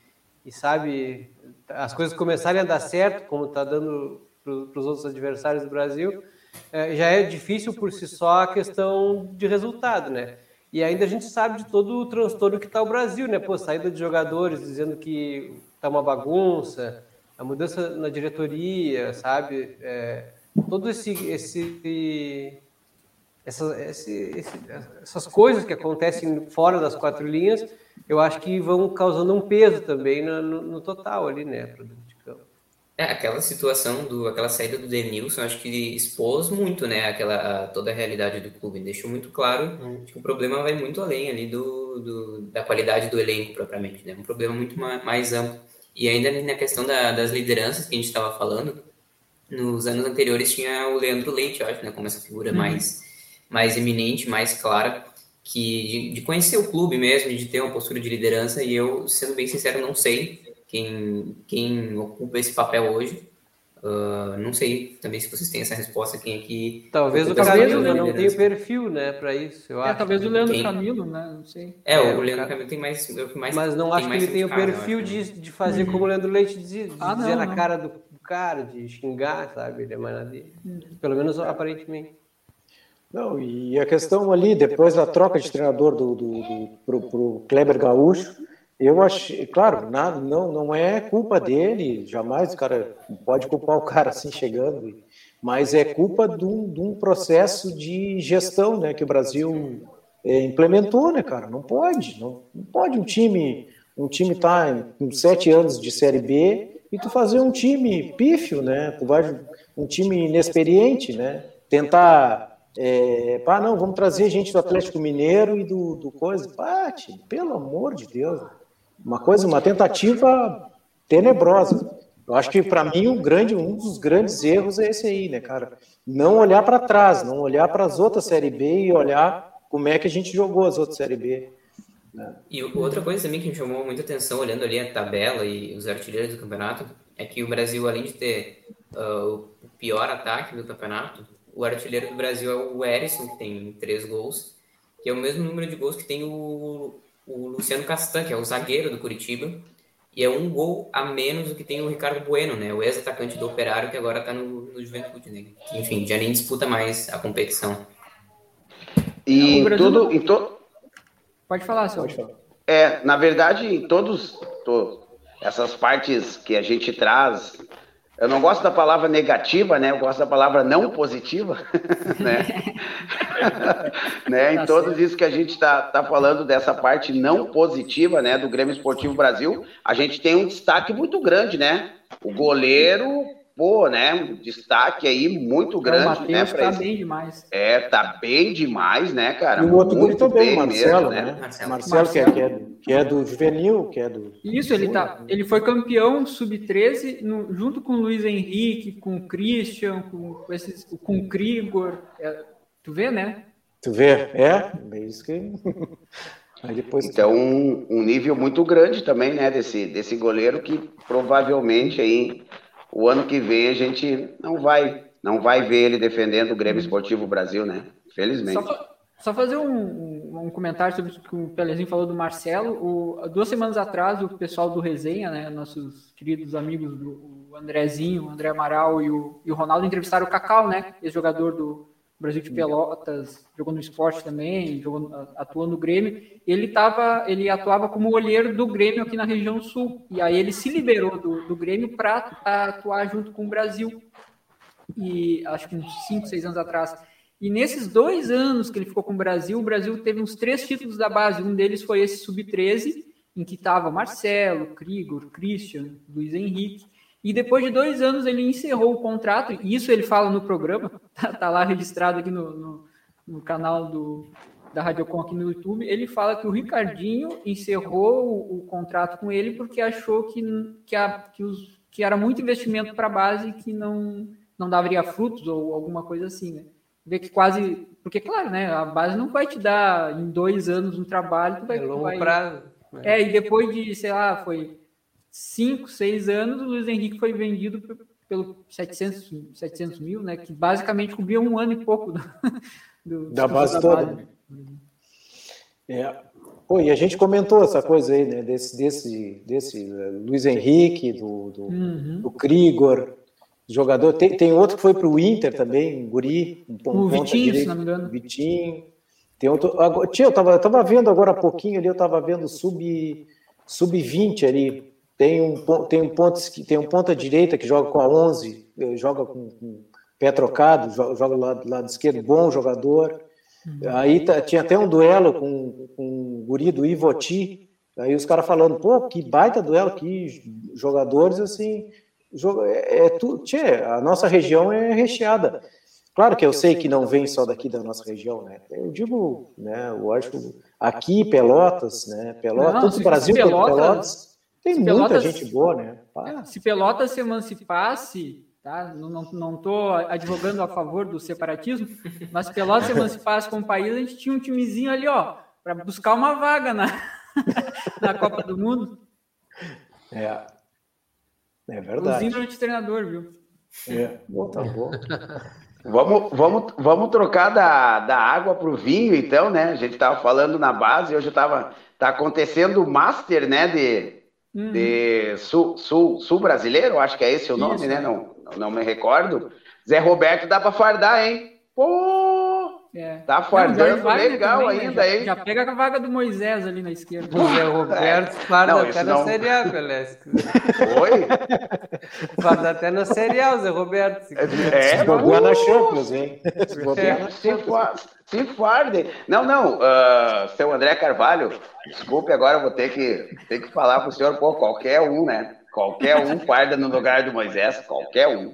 e sabe, as coisas começarem a dar certo, como está dando para os outros adversários do Brasil, é, já é difícil por si só a questão de resultado, né? E ainda a gente sabe de todo o transtorno que está o Brasil, né? Pô, saída de jogadores dizendo que tá uma bagunça, a mudança na diretoria, sabe? É, todo esse, esse, essa, esse, essas coisas que acontecem fora das quatro linhas, eu acho que vão causando um peso também no, no, no total ali, né? É, aquela situação, do, aquela saída do Denilson, acho que expôs muito, né, aquela, a, toda a realidade do clube. Deixou muito claro hum. que o problema vai muito além ali do, do, da qualidade do elenco, propriamente, né? Um problema muito mais, mais amplo. E ainda na questão da, das lideranças que a gente estava falando, nos anos anteriores tinha o Leandro Leite, acho, né, como essa figura uhum. mais, mais eminente, mais clara, que de, de, conhecer o clube mesmo, de ter uma postura de liderança, e eu, sendo bem sincero, não sei quem, quem ocupa esse papel hoje. Uh, não sei também se vocês têm essa resposta quem aqui. Talvez o Camilo não tenha perfil, né, para isso. Eu é, acho. talvez o Leandro quem... Camilo, né? Não sei. É, é o Leandro Camilo tem mais, mais. Mas não acho que ele tem o perfil de, de fazer uhum. como o Leandro Leite diz, de ah, dizer não, na não. cara do, do, cara, de xingar, sabe? Ele é mais dele. Uhum. Pelo menos aparentemente. Não, e a questão ali, depois da troca de treinador do, do, do pro, pro Kleber Gaúcho, eu acho, claro, nada, não, não é culpa dele, jamais o cara pode culpar o cara assim chegando, mas é culpa de um, de um processo de gestão, né, que o Brasil é, implementou, né, cara? Não pode, não, não pode um time, um time tá com sete anos de série B e tu fazer um time pífio, né? Tu vai um time inexperiente, né? Tentar é, pá, não, vamos trazer gente do Atlético Mineiro e do, do coisa. Bate, pelo amor de Deus. Uma coisa, uma tentativa tenebrosa. Eu acho que para mim um grande, um dos grandes erros é esse aí, né, cara? Não olhar para trás, não olhar para as outras série B e olhar como é que a gente jogou as outras série B. Né? E outra coisa também que me chamou muita atenção olhando ali a tabela e os artilheiros do campeonato é que o Brasil, além de ter uh, o pior ataque do campeonato, o artilheiro do Brasil é o Erisson, que tem três gols, que é o mesmo número de gols que tem o o Luciano Castan, que é o zagueiro do Curitiba, e é um gol a menos do que tem o Ricardo Bueno, né? O ex-atacante do Operário, que agora está no, no Juventude, né? Que, enfim, já nem disputa mais a competição. E tudo, em to... Pode falar, senhor. Pode falar. É, na verdade, em todos, todos essas partes que a gente traz eu não gosto da palavra negativa, né? Eu gosto da palavra não positiva, né? né? Em tá todos isso que a gente está tá falando dessa parte não positiva, né? Do Grêmio Esportivo Brasil, a gente tem um destaque muito grande, né? O goleiro pô, né? Destaque aí muito grande, o né? Tá bem demais. É, tá bem demais, né, cara? E o outro muito também, Marcelo, mesmo, né? né? Marcelo, Marcelo, Que, é, que, é, que é do juvenil, que é do. Isso, ele tá. Ele foi campeão sub-13 junto com o Luiz Henrique, com o Christian, com, esses, com o Krigor. É, tu vê, né? Tu vê, é, é isso que. Depois... Então, um, um, nível muito grande também, né, desse, desse goleiro que provavelmente aí o ano que vem a gente não vai, não vai ver ele defendendo o Grêmio Esportivo Brasil, né? Felizmente. Só, só fazer um, um, comentário sobre o que o Pelezinho falou do Marcelo. O, duas semanas atrás, o pessoal do Resenha, né, nossos queridos amigos, do, o Andrezinho, o André Amaral e o, e o Ronaldo entrevistaram o Cacau, né, ex-jogador do, Brasil de Pelotas, jogou no esporte também, jogou, atuou no Grêmio. Ele tava, ele atuava como olheiro do Grêmio aqui na região sul. E aí ele se liberou do, do Grêmio para atuar junto com o Brasil. E acho que uns 5, 6 anos atrás. E nesses dois anos que ele ficou com o Brasil, o Brasil teve uns três títulos da base. Um deles foi esse sub-13, em que estava Marcelo, Krigor, Christian, Luiz Henrique. E depois de dois anos ele encerrou o contrato, e isso ele fala no programa, tá, tá lá registrado aqui no, no, no, canal do, da Radiocom aqui no YouTube. Ele fala que o Ricardinho encerrou o, o contrato com ele porque achou que, que, a, que, os, que era muito investimento para a base que não, não daria frutos ou alguma coisa assim, né? Vê que quase. Porque, claro, né? A base não vai te dar em dois anos um trabalho, tu vai. É longo vai, prazo. Né? É, e depois de, sei lá, foi cinco, seis anos, o Luiz Henrique foi vendido pelo 700, 700 mil, né? Que basicamente cobria um ano e pouco do, do da base da toda. Base. É. Pô, e a gente comentou essa coisa aí, né? Desse, desse, desse eh, Luiz Henrique, do, do, uhum. do Krigor, jogador. Tem, tem outro que foi para o Inter também, um Guri. Um, o Vitinho, direito, se não me engano. Vitinho. Tem outro. Agora, tia, eu estava eu tava vendo agora há pouquinho ali, eu estava vendo sub, sub-20 ali. Tem um, tem um ponto tem um ponta direita que joga com a 11, eh, joga com, com pé trocado, joga do lado, lado esquerdo, bom jogador. Uhum. Aí tá, tinha até um duelo com, com o guri do Ivoti, aí os caras falando, pô, que baita duelo, que jogadores assim, joga, é, é tudo, tchê, a nossa região é recheada. Claro que eu sei que não vem só daqui da nossa região, né? Eu digo, né, eu acho aqui Pelotas, né, Pelotas, não, tanto o Brasil quanto Pelotas tem se muita Pelotas, gente boa, né? É, se Pelotas se emancipasse, tá? Não estou não, não advogando a favor do separatismo, mas se Pelotas se emancipasse como país, a gente tinha um timezinho ali, ó, para buscar uma vaga na, na Copa do Mundo. É. É verdade. Inclusive de treinador, viu? É, bom, tá bom. Vamos, vamos, vamos trocar da, da água para o vinho, então, né? A gente estava falando na base, hoje estava tá acontecendo o Master, né? De, uhum. de sul, sul, sul brasileiro, acho que é esse o nome, Isso. né? Não, não me recordo. Zé Roberto dá para fardar, hein? Pô! É. Tá fardando legal também, ainda, né? hein? Já, pega a vaga do Moisés ali na esquerda. O Zé Roberto é. farda não, até não... na Série A, Pelé. Oi? Farda até na Série A, o Zé Roberto. É, jogou na Champions, hein? É. Se, se farde. Não, não, uh, seu André Carvalho, desculpe, agora eu vou ter que, ter que falar pro senhor, pô, qualquer um, né? Qualquer um farda no lugar do Moisés, qualquer um.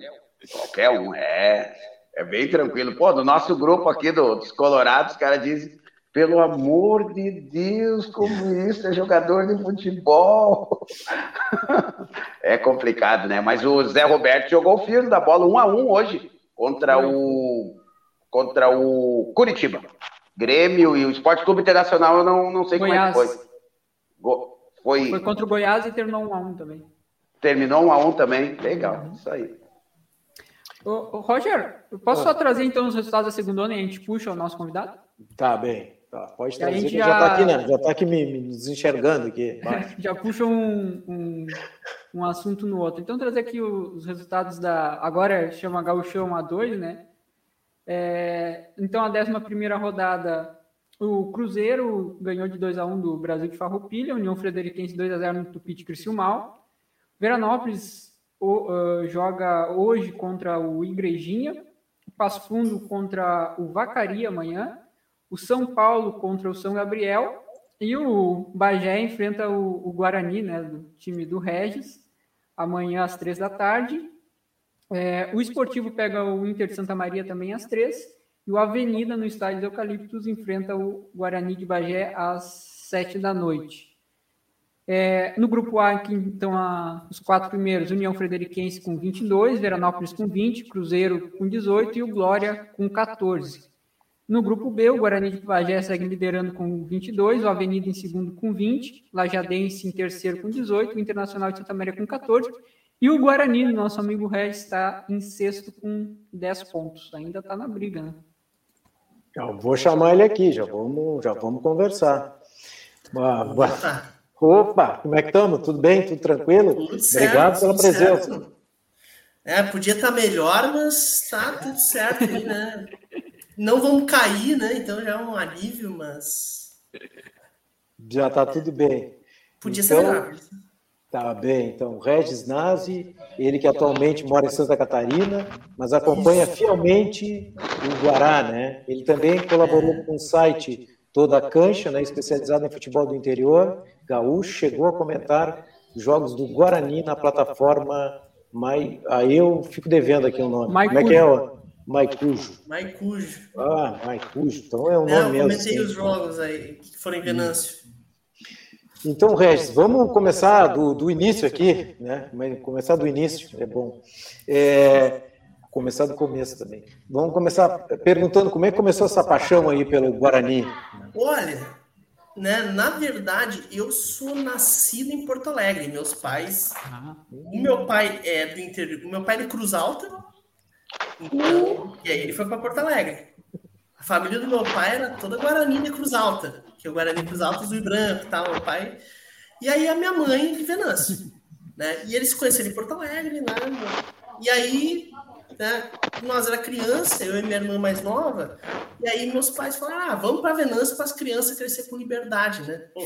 Qualquer um, é. É bem tranquilo. Pô, no nosso grupo aqui do, dos Colorados, os caras dizem, pelo amor de Deus, como isso é jogador de futebol. é complicado, né? Mas o Zé Roberto jogou o filho da bola um a um hoje contra o contra o Curitiba. Grêmio e o Esporte Clube Internacional, eu não, não sei Goiás. como é que foi. Foi... foi contra o Goiás e terminou um a um também. Terminou um a um também. Legal, isso aí. Ô, Roger, eu posso só trazer então os resultados da segunda onda e a gente puxa o nosso convidado? Tá bem. Tá, pode trazer, a gente já... já tá aqui, né? Já tá aqui me, me desenxergando aqui. já puxa um, um, um, assunto no outro. Então, trazer aqui os resultados da. Agora chama Gauchão A2, né? É, então, a 11 rodada, o Cruzeiro ganhou de 2 a 1 do Brasil de Farroupilha, União Frederiquense 2 a 0 no Tupi de Criciúmal. Veranópolis o, uh, joga hoje contra o Igrejinha, o Passo Fundo contra o Vacaria amanhã, o São Paulo contra o São Gabriel e o Bagé enfrenta o, o Guarani, né, do time do Regis, amanhã às três da tarde. É, o Esportivo pega o Inter de Santa Maria também às três e o Avenida no estádio do Eucaliptus enfrenta o Guarani de Bagé às sete da noite. É, no grupo A, aqui, então, a, os quatro primeiros, União Frederiquense com 22, Veranópolis com 20, Cruzeiro com 18 e o Glória com 14. No grupo B, o Guarani de Pajé segue liderando com 22, o Avenida em segundo com 20, Lajadense em terceiro com 18, o Internacional de Santa Maria com 14 e o Guarani, nosso amigo Regis, está em sexto com 10 pontos. Ainda está na briga, né? Eu vou chamar ele aqui, já vamos, já vamos conversar. Boa, boa. Opa, como é que estamos? Tudo bem? Tudo tranquilo? Tudo certo, Obrigado pela presença. Certo. É, podia estar tá melhor, mas tá tudo certo né? Não vamos cair, né? Então já é um alívio, mas. Já está tudo bem. Podia então, ser melhor. Tá bem, então, Regis Nazi, ele que atualmente mora em Santa Catarina, mas acompanha Isso. fielmente o Guará, né? Ele também colaborou é. com o site Toda a Cancha, né, especializado em futebol do interior, Gaúcho chegou a comentar jogos do Guarani na plataforma Mai... Aí eu fico devendo aqui o nome. Maicujo. Como é que é? Maicujo. Maicujo. Ah, Maicujo. Então é um nome mesmo. Eu comentei os jogos aí que foram em Venâncio. Então, Regis, vamos começar do, do início aqui, né? Começar do início, é bom. É, começar do começo também. Vamos começar perguntando como é que começou essa paixão aí pelo Guarani. Olha, né? Na verdade, eu sou nascido em Porto Alegre. Meus pais. Ah. O meu pai é do interior. O meu pai é de Cruz Alta. Então, e aí ele foi para Porto Alegre. A família do meu pai era toda Guarani de Cruz Alta. Que é o Guarani Cruz Alta, Azul e Branco e tal. Meu pai. E aí a minha mãe de Venâncio. Né? E eles se conheceram em Porto Alegre, né? E aí né? Nós era criança, eu e minha irmã mais nova, e aí meus pais falaram: ah, vamos para Venâncio para as crianças crescer com liberdade, né? Pô,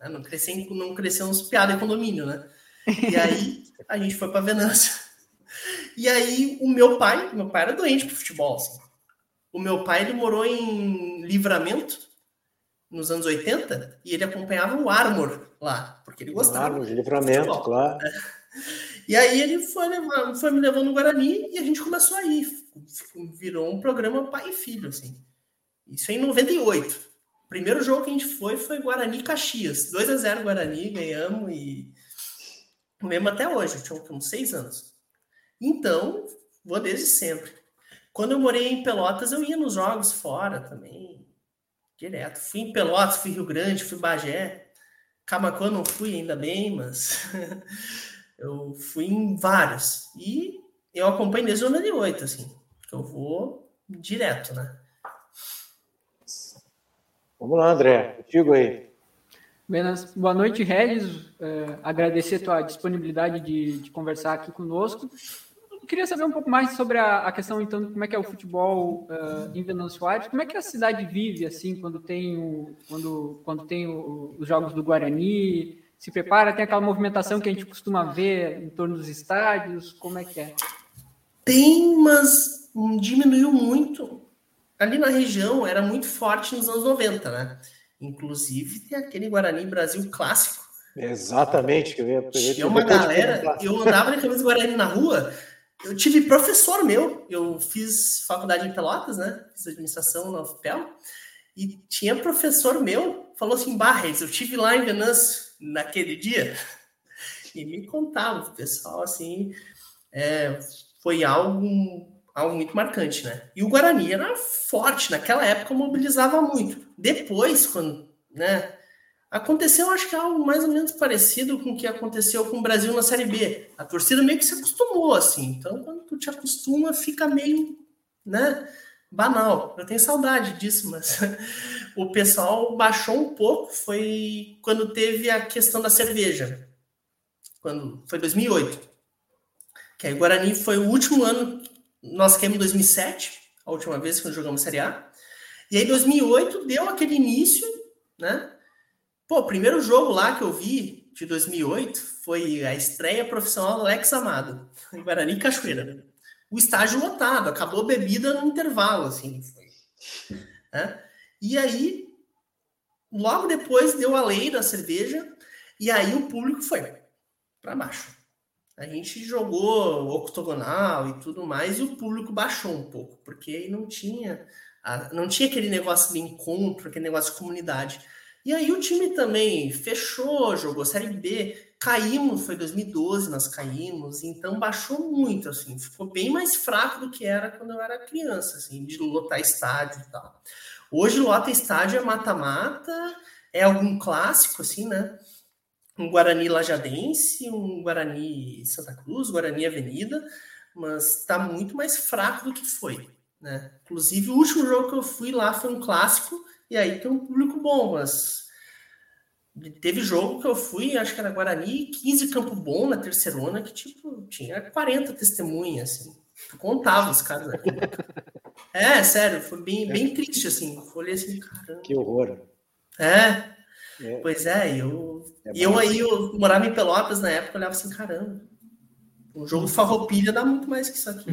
né, não crescer, não crescer uns piadas em condomínio, né? E aí a gente foi para Venâncio. E aí o meu pai, meu pai era doente pro futebol, assim. O meu pai ele morou em Livramento nos anos 80 e ele acompanhava o Armor lá, porque ele gostava. Armor, Livramento, claro. E aí ele foi, levar, foi me levando no Guarani e a gente começou a ir. Virou um programa pai e filho, assim. Isso em 98. O primeiro jogo que a gente foi foi Guarani Caxias. 2 a 0 Guarani, ganhamos e mesmo até hoje, tinha uns seis anos. Então, vou desde sempre. Quando eu morei em Pelotas, eu ia nos jogos fora também, direto. Fui em Pelotas, fui Rio Grande, fui Bagé. Camacuã não fui ainda bem, mas Eu fui em vários. E eu acompanho desde 98, assim. Eu vou direto, né? Vamos lá, André. Digo aí. Buenas, boa noite, Regis. Uh, agradecer a tua disponibilidade de, de, conversar aqui conosco. Eu queria saber um pouco mais sobre a, a questão, então, de como é que é o futebol uh, em Venâncio Aires. Como é que a cidade vive, assim, quando tem, o, quando, quando tem o, os jogos do Guarani? Se prepara? Tem aquela movimentação que a gente costuma ver em torno dos estádios? Como é que é? Tem, mas diminuiu muito. Ali na região era muito forte nos anos 90, né? Inclusive tem aquele Guarani Brasil clássico. Exatamente. Eu ia, Tinha uma galera, eu andava de camisa Guarani na rua, eu tive professor meu, eu fiz faculdade em Pelotas, né? Fiz administração na UFPEL, e tinha professor meu, falou assim, Barres, eu tive lá em Venâncio naquele dia, e me contava, o pessoal, assim, é, foi algo, algo muito marcante, né? E o Guarani era forte, naquela época mobilizava muito. Depois, quando, né, aconteceu, acho que algo mais ou menos parecido com o que aconteceu com o Brasil na Série B. A torcida meio que se acostumou, assim. Então, quando tu te acostuma, fica meio, né, banal. Eu tenho saudade disso, mas o pessoal baixou um pouco. Foi quando teve a questão da cerveja. Quando foi 2008 que aí Guarani foi o último ano, nós caímos em 2007, a última vez que nós jogamos Série A. E aí 2008 deu aquele início, né? Pô, o primeiro jogo lá que eu vi de 2008 foi a estreia profissional do Alex Amado, em Guarani Cachoeira. O estágio lotado, acabou bebida no intervalo, assim. Né? E aí, logo depois deu a lei da cerveja, e aí o público foi para baixo a gente jogou octogonal e tudo mais, e o público baixou um pouco, porque aí não tinha, não tinha aquele negócio de encontro, aquele negócio de comunidade. E aí o time também fechou, jogou Série B, caímos, foi 2012, nós caímos, então baixou muito, assim, ficou bem mais fraco do que era quando eu era criança, assim, de lotar estádio e tal. Hoje lota estádio é mata-mata, é algum clássico, assim, né? um Guarani Lajadense, um Guarani Santa Cruz, Guarani Avenida, mas está muito mais fraco do que foi. Né? Inclusive, o último jogo que eu fui lá foi um clássico, e aí tem um público bom, mas teve jogo que eu fui, acho que era Guarani, 15 Campo Bom na terceirona, que tipo, tinha 40 testemunhas, assim. Eu contava os caras aqui. É, sério, foi bem, bem triste, assim. Olhei assim, caramba. Que horror. É, é. Pois é, eu, é eu aí eu morava em Pelotas na época, eu olhava assim, caramba, um jogo de farroupilha dá muito mais que isso aqui.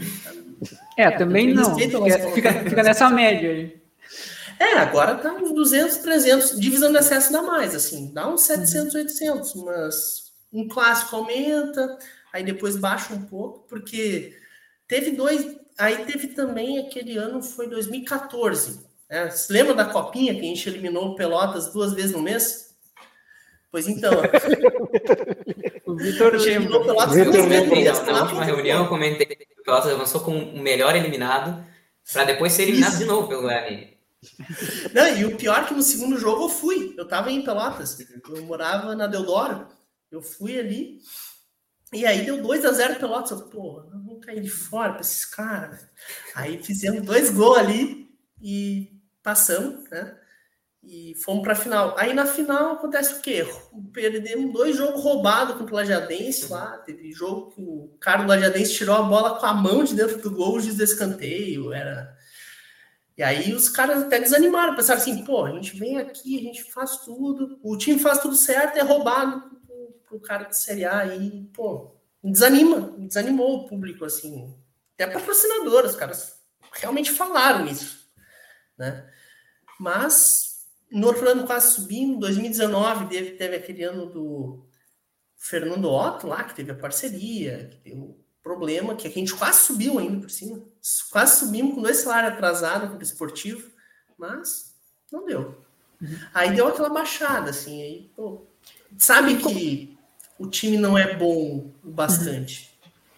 É, também não. Fica, fica, fica, nessa média aí. É, agora tá uns 200, 300. Divisão de acesso dá mais, assim. Dá uns 700, 800. Mas um clássico aumenta, aí depois baixa um pouco, porque teve dois... Aí teve também aquele ano, foi 2014 é, você lembra da copinha que a gente eliminou Pelotas duas vezes no mês? Pois então. o Vitor eliminou Pelotas Vitor duas vezes Na última reunião, eu comentei que o Pelotas avançou com o melhor eliminado para depois ser eliminado Isso. de novo pelo Guarani. Não, e o pior é que no segundo jogo eu fui. Eu tava em Pelotas. Eu morava na Deodoro. Eu fui ali. E aí deu 2 a 0 Pelotas. Eu, pô, cair de fora para esses caras. Aí fizemos dois gols ali e passamos, né? E fomos para a final. Aí na final acontece o quê? Perdemos dois jogos roubados contra o Lajadense lá. Teve jogo que o cara do Lajadense tirou a bola com a mão de dentro do gol de escanteio. Era... E aí os caras até desanimaram, pensaram assim, pô, a gente vem aqui, a gente faz tudo, o time faz tudo certo, é roubado pro, o cara de Série A e, pô, desanima, desanimou o público, assim. Até patrocinador, os caras realmente falaram isso, né? Mas no outro ano quase subindo, 2019 teve, teve aquele ano do Fernando Otto lá, que teve a parceria, que deu problema, que a gente quase subiu ainda por cima. Quase subimos com dois salários atrasados para o esportivo, mas não deu. Uhum. Aí deu aquela baixada, assim, aí, pô, sabe que o time não é bom o bastante.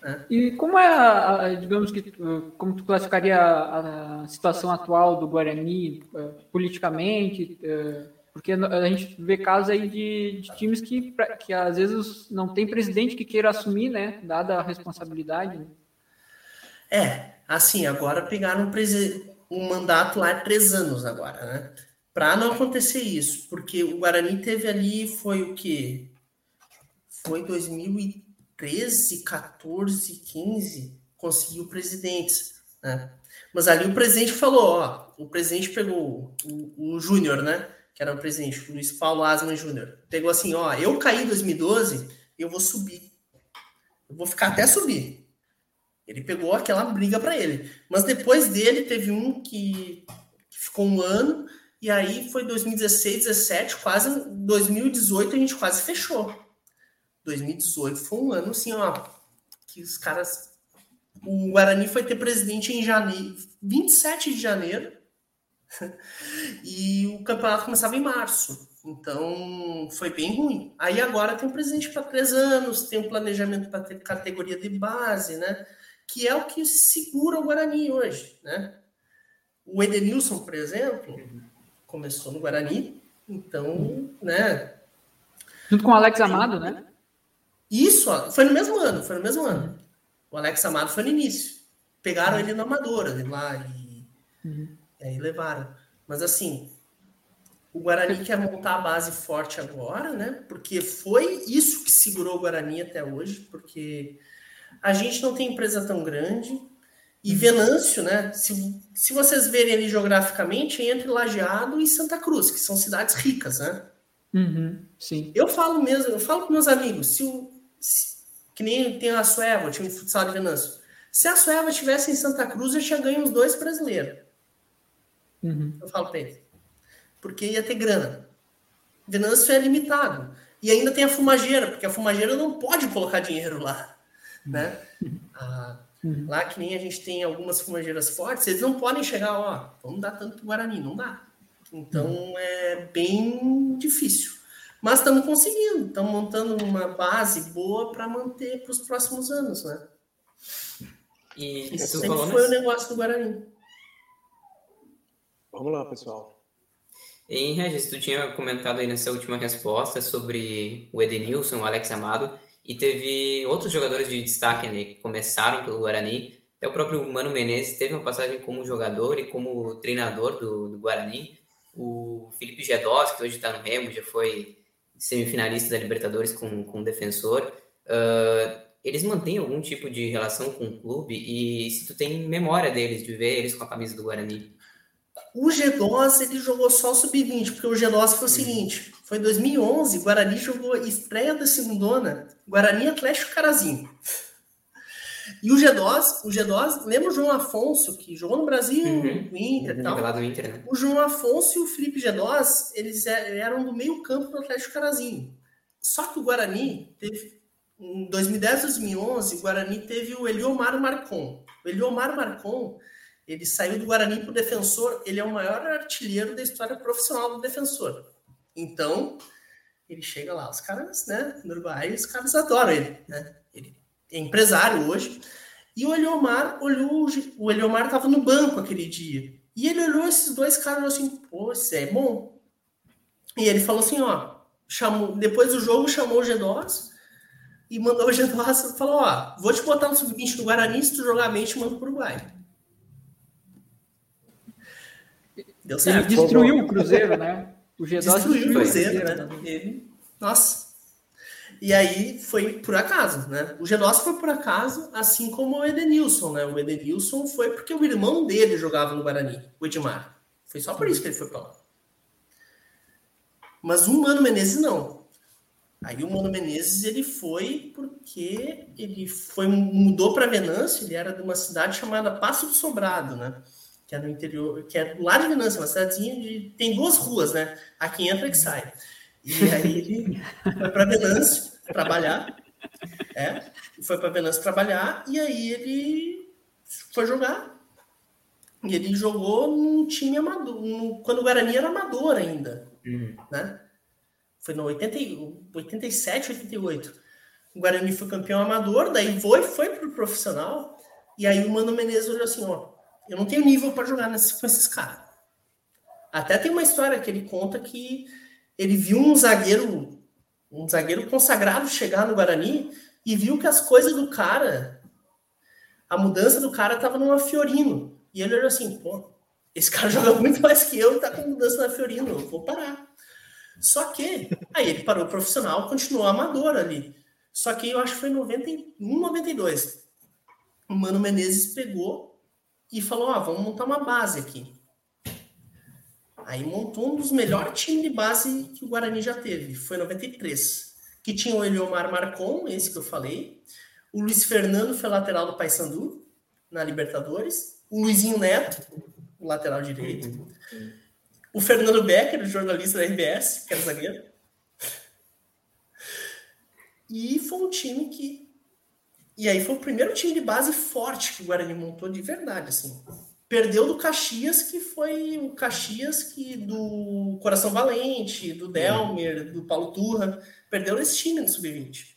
É. E como é, a, a, digamos que, como tu classificaria a, a situação atual do Guarani uh, politicamente? Uh, porque a gente vê casos aí de, de, times que, que às vezes não tem presidente que queira assumir, né, dada a responsabilidade. Né? É, assim, agora pegaram um, um mandato lá de três anos agora, né? Para não acontecer isso, porque o Guarani teve ali, foi o quê? Foi 2013, 14, 15, conseguiu presidentes, né? Mas ali o presidente falou, ó, o presidente pegou o, o Júnior, né? Que era o presidente, Luiz Paulo Asman Júnior. Pegou assim, ó, eu caí em 2012, eu vou subir. Eu vou ficar até subir. Ele pegou aquela briga para ele. Mas depois dele teve um que, que ficou um ano, e aí foi 2016, 17, quase 2018 a gente quase fechou. 2018 foi um ano assim, ó, que os caras o Guarani foi ter presidente em janeiro, 27 de janeiro, e o campeonato começava em março. Então foi bem ruim. Aí agora tem um presidente para três anos, tem um planejamento para ter categoria de base, né? Que é o que segura o Guarani hoje, né? O Edenilson, por exemplo, começou no Guarani, então, né? Junto com o Alex Amado, né? Isso, foi no mesmo ano, foi no mesmo ano. O Alex Amado foi no início. Pegaram ele na Amadora lá e, uhum. e aí levaram. Mas assim, o Guarani quer montar a base forte agora, né? Porque foi isso que segurou o Guarani até hoje, porque a gente não tem empresa tão grande. E uhum. Venâncio, né? Se, se vocês verem ali geograficamente, é entre Lajeado e Santa Cruz, que são cidades ricas, né? Uhum, sim. Eu falo mesmo, eu falo com meus amigos, se o, que nem tem a Sueva, o time de futsal de Venâncio. Se a Sueva tivesse em Santa Cruz, eu tinha ganho uns dois brasileiros. Uhum. Eu falo para ele. Porque ia ter grana. Venâncio é limitado. E ainda tem a fumageira, porque a fumageira não pode colocar dinheiro lá. Né? Ah, uhum. Lá que nem a gente tem algumas fumageiras fortes, eles não podem chegar, ó, vamos dar tanto Guarani, não dá. Então uhum. é bem difícil. Mas estamos conseguindo, estamos montando uma base boa para manter para os próximos anos, né? E Isso sempre foi o negócio do Guarani. Vamos lá, pessoal. Em Regis, tu tinha comentado aí nessa última resposta sobre o Edenilson, o Alex Amado, e teve outros jogadores de destaque né, que começaram pelo Guarani. Até o próprio Mano Menezes teve uma passagem como jogador e como treinador do, do Guarani. O Felipe Gedós, que hoje está no Remo, já foi semifinalista da Libertadores com, com o defensor, uh, eles mantêm algum tipo de relação com o clube e se tu tem memória deles, de ver eles com a camisa do Guarani? O G12 ele jogou só o sub-20, porque o G12 foi o uhum. seguinte, foi em 2011, o Guarani jogou estreia da segundona, Guarani Atlético Carazinho. E o G2, o G2, lembra o João Afonso, que jogou no Brasil, uhum. no Inter e tal? Do Inter, né? O João Afonso e o Felipe G2, eles é, eram do meio campo do Atlético Carazinho. Só que o Guarani teve, em 2010, 2011, o Guarani teve o Eliomar Marcon. O Eliomar Marcon, ele saiu do Guarani para o Defensor, ele é o maior artilheiro da história profissional do Defensor. Então, ele chega lá, os caras, né, no Uruguai, os caras adoram ele, né? É empresário hoje. E o Eliomar olhou, o Eliomar estava no banco aquele dia. E ele olhou esses dois caras assim, pô, isso é bom. E ele falou assim, ó, chamou, depois do jogo chamou o G2 e mandou o G2 falou, ó, vou te botar no sub-20 do Guarani, se tu jogar bem, te mando pro Uruguai. Deu certo. Ele destruiu o Cruzeiro, né? O G2 destruiu, destruiu o Cruzeiro, Cruzeiro, né? Ele, nossa. E aí foi por acaso, né? O Genócio foi por acaso, assim como o Edenilson, né? O Edenilson foi porque o irmão dele jogava no Guarani, o Edmar. Foi só por isso que ele foi para lá. Mas o Mano Menezes não. Aí o Mano Menezes ele foi porque ele foi mudou para Venâncio, ele era de uma cidade chamada Passo do Sobrado, né? Que é no interior, que é lado de Venâncio, uma cidadezinha de tem duas ruas, né? Aqui entra e sai. E aí ele foi para Venâncio trabalhar. É, foi para Venâncio trabalhar e aí ele foi jogar. E ele jogou num time amador, no, quando o Guarani era amador ainda, uhum. né? Foi no 80, 87, 88. O Guarani foi campeão amador, daí foi, foi pro profissional. E aí o Mano Menezes olhou assim, ó, eu não tenho nível para jogar nesse, com esses caras. Até tem uma história que ele conta que ele viu um zagueiro um zagueiro consagrado chegar no Guarani e viu que as coisas do cara. a mudança do cara tava numa Fiorino. E ele olhou assim, pô, esse cara joga muito mais que eu e tá com mudança na Fiorino, eu vou parar. Só que, aí ele parou profissional, continuou amador ali. Só que eu acho que foi em 91, 92. O Mano Menezes pegou e falou: Ó, ah, vamos montar uma base aqui. Aí montou um dos melhores times de base que o Guarani já teve. Foi 93. Que tinha o Eliomar Marcon, esse que eu falei. O Luiz Fernando foi lateral do Paysandu, na Libertadores. O Luizinho Neto, o lateral direito. O Fernando Becker, jornalista da RBS, que era zagueiro. E foi um time que. E aí foi o primeiro time de base forte que o Guarani montou de verdade, assim. Perdeu do Caxias, que foi o Caxias que do Coração Valente, do Delmer, do Paulo Turra. Perdeu esse time no Sub-20.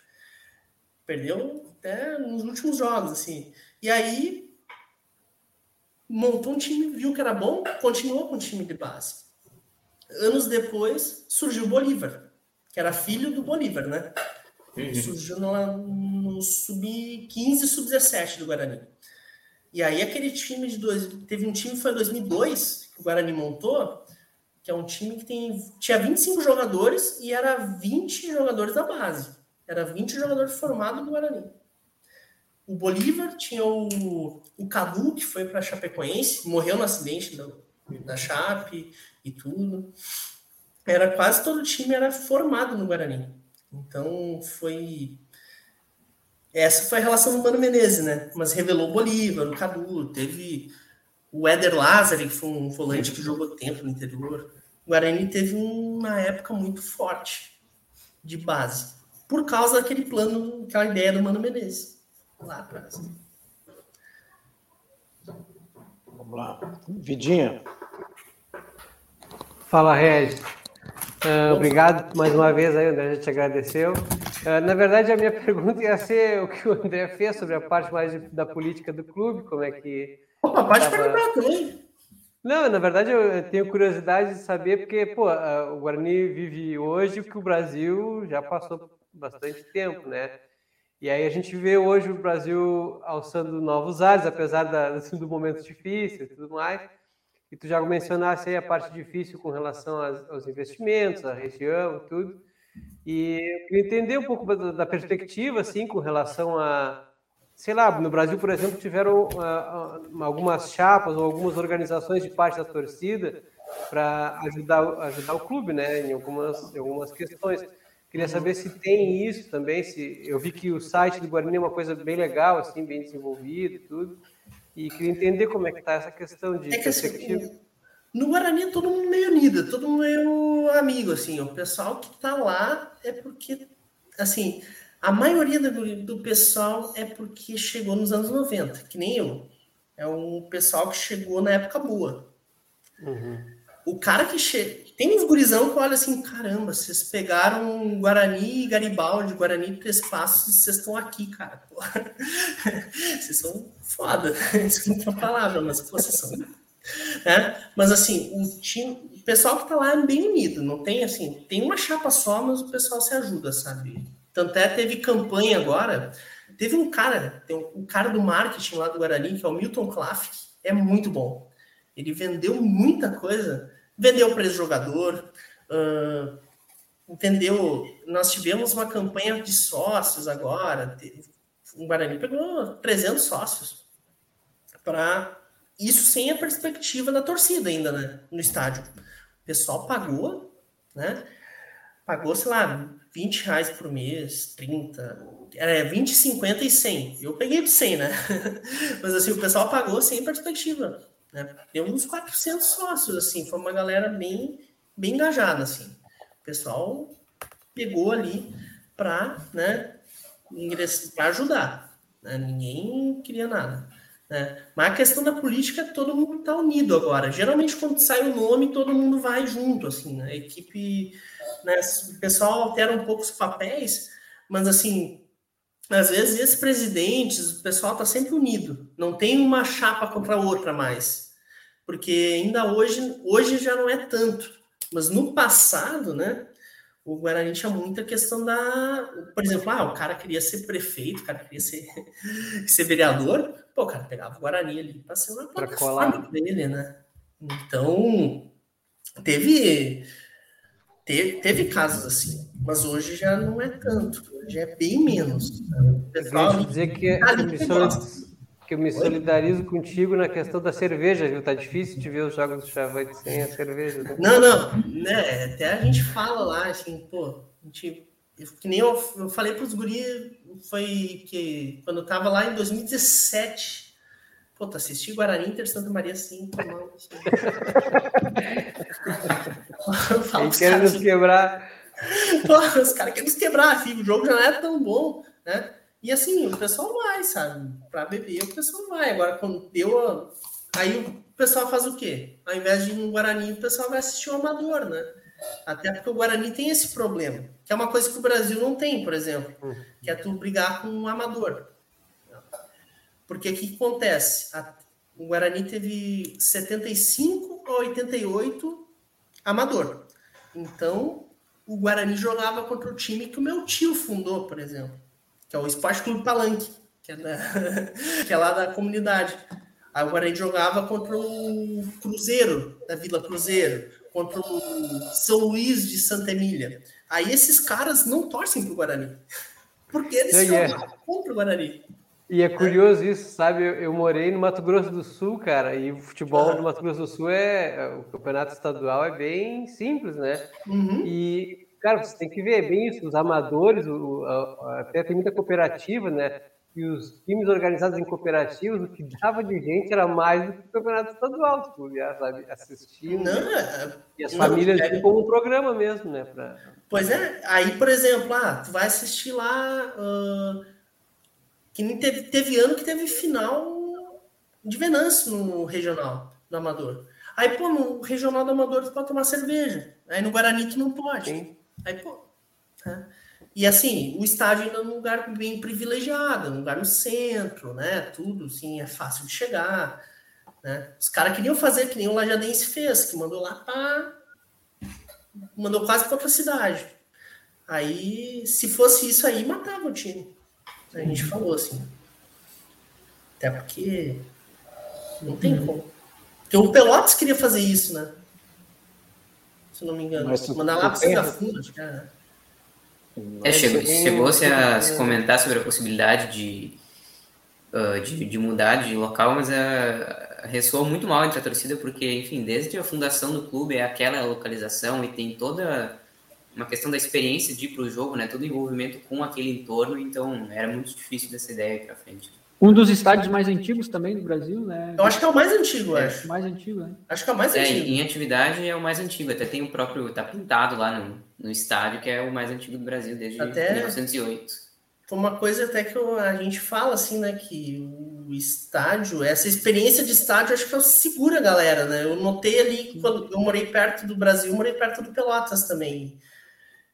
Perdeu até nos últimos jogos, assim. E aí montou um time, viu que era bom, continuou com o time de base. Anos depois surgiu o Bolívar, que era filho do Bolívar, né? Uhum. Surgiu no, no sub-15 sub-17 do Guarani. E aí aquele time de dois, teve um time foi em 2002 que o Guarani montou, que é um time que tem tinha 25 jogadores e era 20 jogadores da base. Era 20 jogadores formados do Guarani. O Bolívar tinha o, o Cadu, que foi para Chapecoense, morreu no acidente da, da Chape e tudo. Era quase todo o time era formado no Guarani. Então foi essa foi a relação do Mano Menezes, né? Mas revelou o Bolívar, o Cadu, teve o Éder Lázaro, que foi um volante que jogou tempo no interior. O Guarani teve uma época muito forte de base, por causa daquele plano, aquela ideia do Mano Menezes, lá atrás. Vamos lá. Vidinha. Fala, Regis. Uh, obrigado mais uma vez aí, André, já te agradeceu. Uh, na verdade, a minha pergunta ia ser o que o André fez sobre a parte mais de, da política do clube, como é que. Opa, pode tava... perguntar também. Não, na verdade eu tenho curiosidade de saber, porque pô, o Guarani vive hoje o que o Brasil já passou bastante tempo, né? E aí a gente vê hoje o Brasil alçando novos ares, apesar da, do momento difícil e tudo mais e tu já mencionaste aí a parte difícil com relação aos investimentos, à região e tudo. E entender um pouco da, da, perspectiva, assim, com relação a, sei lá, no Brasil, por exemplo, tiveram uh, uh, algumas chapas ou algumas organizações de parte da torcida para ajudar, ajudar o clube, né, em algumas, em algumas questões. Queria saber se tem isso também, se eu vi que o site do Guarani é uma coisa bem legal, assim, bem desenvolvido e tudo. E queria entender como é que está essa questão de é que, Assim, no Guarani é todo mundo meio unido, todo mundo meio amigo, assim. O pessoal que está lá é porque, assim, a maioria do, do pessoal é porque chegou nos anos 90, que nem eu. É um pessoal que chegou na época boa. Uhum. O cara que chega. Tem uns gurizão que olha assim: caramba, vocês pegaram Guarani e Garibaldi, Guarani e Três Passos, e vocês estão aqui, cara. vocês são foda. Desculpa a palavra, mas vocês são. É? Mas assim, o, time, o pessoal que tá lá é bem unido, não tem assim, tem uma chapa só, mas o pessoal se ajuda, sabe? Tanto é, teve campanha agora. Teve um cara, tem um, um cara do marketing lá do Guarani, que é o Milton Klaff, é muito bom. Ele vendeu muita coisa vendeu para esse jogador, uh, vendeu. Nós tivemos uma campanha de sócios agora. O Guarani pegou 300 sócios para isso sem a perspectiva da torcida ainda, né? No estádio. O pessoal pagou, né? Pagou, sei lá, 20 reais por mês, 30, é 20, 50 e 100. Eu peguei de 100, né? Mas assim, o pessoal pagou sem perspectiva. Né? Uns 400 sócios, assim, foi uma galera bem, bem engajada, assim. O pessoal pegou ali para né, para ajudar. Né? Ninguém queria nada. Né? Mas a questão da política, todo mundo está unido agora. Geralmente, quando sai o nome, todo mundo vai junto, assim, né? A equipe, né? o pessoal altera um pouco os papéis, mas assim, às vezes esses presidentes, o pessoal está sempre unido. Não tem uma chapa contra a outra mais porque ainda hoje, hoje já não é tanto. Mas no passado, né, o Guarani tinha muita questão da. Por exemplo, ah, o cara queria ser prefeito, o cara queria ser, ser vereador, pô, o cara pegava o Guarani ali para ser uma plataforma dele, né? Então, teve, teve, teve casos assim, mas hoje já não é tanto, hoje é bem menos. O pessoal, dizer que, que, eu me que eu me solidarizo contigo na questão da cerveja, viu? Tá difícil de ver os jogos do Chavante sem a cerveja. Né? Não, não, né? Até a gente fala lá, assim, pô, a gente que nem eu, eu falei para os guris, foi que quando eu tava lá em 2017, pô, tu assisti Guarani Inter Santa Maria 5, mano. Eles querem nos quebrar. Pô, os caras querem nos quebrar, assim, o jogo já não é tão bom, né? E assim, o pessoal vai, sabe? Para beber, o pessoal vai. Agora, quando deu. Aí o pessoal faz o quê? Ao invés de ir no Guarani, o pessoal vai assistir o Amador, né? Até porque o Guarani tem esse problema, que é uma coisa que o Brasil não tem, por exemplo, que é tu brigar com um amador. Porque o que acontece? o Guarani teve 75 a 88 amador. Então, o Guarani jogava contra o time que o meu tio fundou, por exemplo, que é o Esporte Clube Palanque, que é, da, que é lá da comunidade. Aí o Guarani jogava contra o Cruzeiro, da Vila Cruzeiro contra o São Luís de Santa Emília. Aí esses caras não torcem pro Guarani. Porque eles Sim, é. contra o Guarani. E é curioso é. isso, sabe? Eu, morei no Mato Grosso do Sul, cara, e o futebol no Mato Grosso do Sul é. é o campeonato estadual é bem simples, né? Uhum. E, cara, você tem que ver bem isso, os amadores, o, a, até tem muita cooperativa, né? e os times organizados em cooperativas, o que dava de gente era mais do que o campeonato estadual, tipo, sabe, assistindo. Não, é, e as não, famílias é... como um programa mesmo, né? Pra... Pois é, aí, por exemplo, ah, tu vai assistir lá. Uh, que nem teve, teve ano que teve final de Venâncio no regional do Amador. Aí, pô, no regional do Amador tu pode tomar cerveja. Aí no Guarani tu não pode. Sim. Aí, pô. Né? E assim, o estádio ainda é um lugar bem privilegiado, um lugar no centro, né? Tudo assim, é fácil de chegar. Né? Os caras queriam fazer que nem o Lajadense fez, que mandou lá para. mandou quase para outra cidade. Aí, se fosse isso aí, matava o time. A gente falou assim. Até porque não tem como. Porque o Pelotas queria fazer isso, né? Se não me engano. Mandar lá para Santa que era. É, chegou, chegou-se a se comentar sobre a possibilidade de, uh, de, de, mudar de local, mas uh, ressoou muito mal entre a torcida, porque, enfim, desde a fundação do clube é aquela localização e tem toda uma questão da experiência de ir para o jogo, né? Todo o envolvimento com aquele entorno, então era muito difícil dessa ideia ir para frente. Um dos estádios mais antigos também do Brasil, né? Eu acho que é o mais antigo, é. acho. Mais antigo, né? Acho que é o mais é, antigo. Em atividade é o mais antigo. Até tem o próprio. Tá pintado lá no, no estádio, que é o mais antigo do Brasil, desde até 1908. Foi uma coisa até que a gente fala assim, né? Que o estádio, essa experiência de estádio, acho que é segura a galera, né? Eu notei ali, quando eu morei perto do Brasil, eu morei perto do Pelotas também.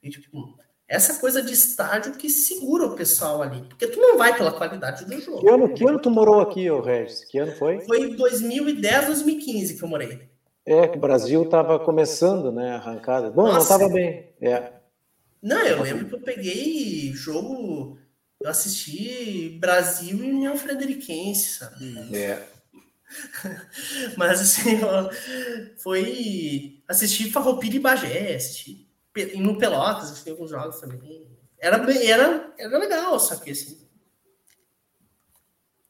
E, tipo, essa coisa de estádio que segura o pessoal ali, porque tu não vai pela qualidade do jogo. Que ano, que ano tu morou aqui, ô Regis? Que ano foi? Foi 2010, 2015 que eu morei. É, que o Brasil estava começando, né, arrancada. Bom, Nossa. não estava bem. É. Não, eu lembro que eu peguei jogo, eu assisti Brasil e União Frederiquense, sabe? É. Mas assim, foi assistir Farroupilha e Bagé, assisti no Pelotas, assim, alguns jogos também. Era, era, era legal, só que assim.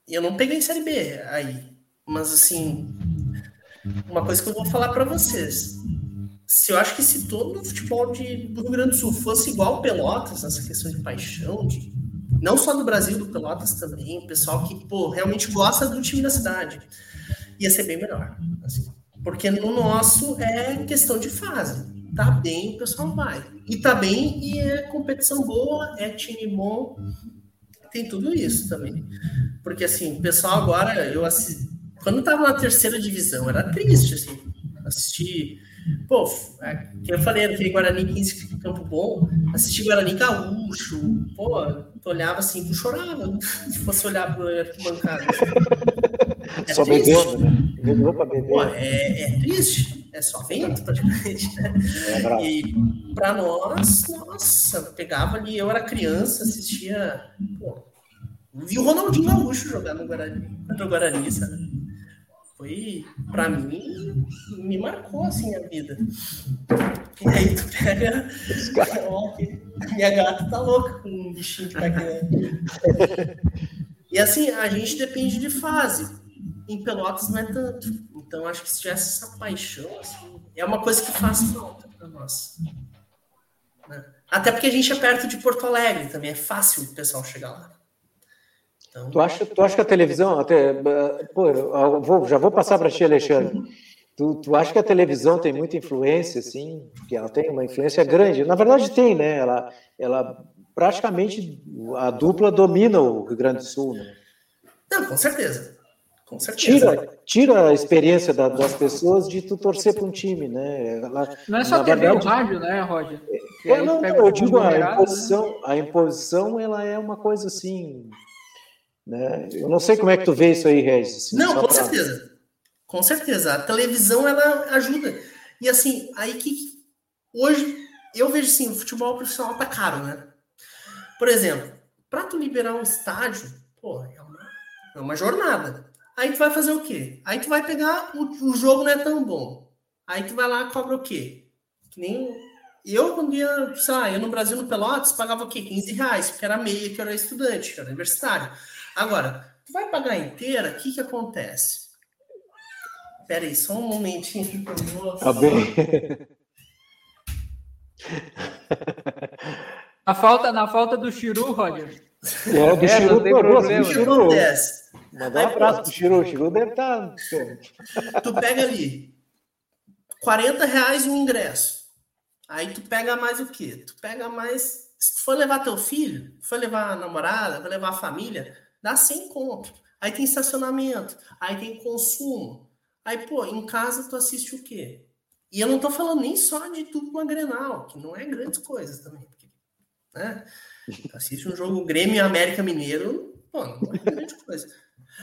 Eu não peguei Série B aí. Mas assim. Uma coisa que eu vou falar para vocês. Se eu acho que se todo o futebol de, do Rio Grande do Sul fosse igual ao Pelotas, essa questão de paixão, de, não só do Brasil, do Pelotas também, o pessoal que pô, realmente gosta do time da cidade, ia ser bem melhor. Assim. Porque no nosso é questão de fase tá bem, o pessoal vai. E tá bem e é competição boa, é time bom, tem tudo isso também. Porque assim, o pessoal agora, eu assisti, quando eu tava na terceira divisão, era triste, assim, assistir. Pô, é, que eu falei, aquele Guarani 15 Campo Bom, assistir Guarani Gaúcho, pô, tu olhava assim, tu chorava, se fosse olhar pro arquibancada. É Só bebendo, né? Bebeu pra beber. Pô, é, é triste é só vento praticamente, né? É e para nós, nossa, pegava ali, eu era criança, assistia pô, Vi o Ronaldinho Gaúcho jogar no Guarani, contra o Guarani, sabe? Foi, pra mim, me marcou assim a vida. E aí tu pega. Ó, minha gata tá louca com um bichinho que tá aqui. E assim, a gente depende de fase. Em Pelotas não é tanto. Então acho que se tivesse essa paixão, assim, é uma coisa que faz falta para nós. Né? Até porque a gente é perto de Porto Alegre também, é fácil o pessoal chegar lá. Então, tu, acha, tu acha que a televisão, até, pô, vou, já vou passar para ti, Alexandre. Tu, tu acha que a televisão tem muita influência, assim? Que ela tem uma influência grande? Na verdade tem, né? Ela, ela praticamente a dupla domina o Rio Grande do Sul, né? Não, com certeza. Com certeza. Tira, tira a experiência da, das pessoas de tu torcer para um time, né? não é só TV verdade, rádio, né, Roger? É, não, eu digo a né? imposição, a imposição ela é uma coisa assim, né? Eu não sei como é que tu vê isso aí, Regis. Assim, não, com pra... certeza. Com certeza. A televisão ela ajuda. E assim, aí que hoje eu vejo assim, o futebol profissional tá caro, né? Por exemplo, para tu liberar um estádio, pô, é uma, é uma jornada. Aí tu vai fazer o quê? Aí tu vai pegar, o, o jogo não é tão bom. Aí tu vai lá e cobra o quê? Que nem eu, quando ia, sei lá, eu no Brasil, no Pelotas, pagava o quê? 15 reais, porque era meia, que era estudante, que era universitário. Agora, tu vai pagar inteira, o que que acontece? Pera aí, só um momentinho. Tá bem. Na falta, na falta do Chiru, Roger. É, do é, Chiru, pô, do Chiru. Mandar um abraço pro Chiru. O Chiru deve estar. Tá... Tu pega ali 40 reais o ingresso. Aí tu pega mais o quê? Tu pega mais. Se tu for levar teu filho, for levar a namorada, for levar a família, dá 100 conto. Aí tem estacionamento, aí tem consumo. Aí, pô, em casa tu assiste o quê? E eu não tô falando nem só de dupla Grenal, que não é grandes coisas também. Porque, né? Assiste um jogo Grêmio América Mineiro, pô, não é grande coisa.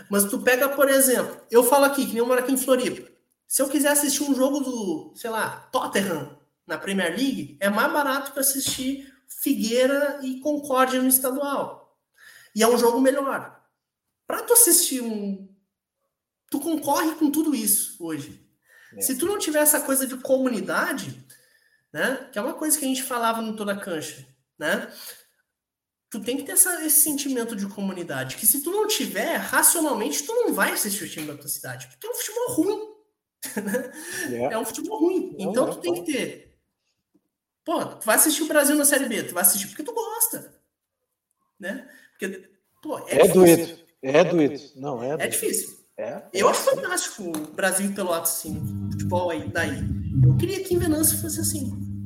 Mas tu pega, por exemplo, eu falo aqui, que nem eu moro aqui em Floripa. Se eu quiser assistir um jogo do, sei lá, Tottenham na Premier League, é mais barato que assistir Figueira e Concórdia no estadual. E é um jogo melhor. Para tu assistir um. Tu concorre com tudo isso hoje. É. Se tu não tiver essa coisa de comunidade, né? Que é uma coisa que a gente falava no Toda Cancha, né? Tu tem que ter essa, esse sentimento de comunidade. Que se tu não tiver, racionalmente, tu não vai assistir o time da tua cidade. Porque é um futebol ruim. Yeah. É um futebol ruim. Não, então tu tem que ter. Pô, tu vai assistir o Brasil na Série B, tu vai assistir porque tu gosta. Né? Porque, pô, é, é doído. É doído. Não, é, é difícil. É. Eu acho fantástico o Brasil e Pelotas, assim, futebol aí, daí. Eu queria que em Venâncio fosse assim.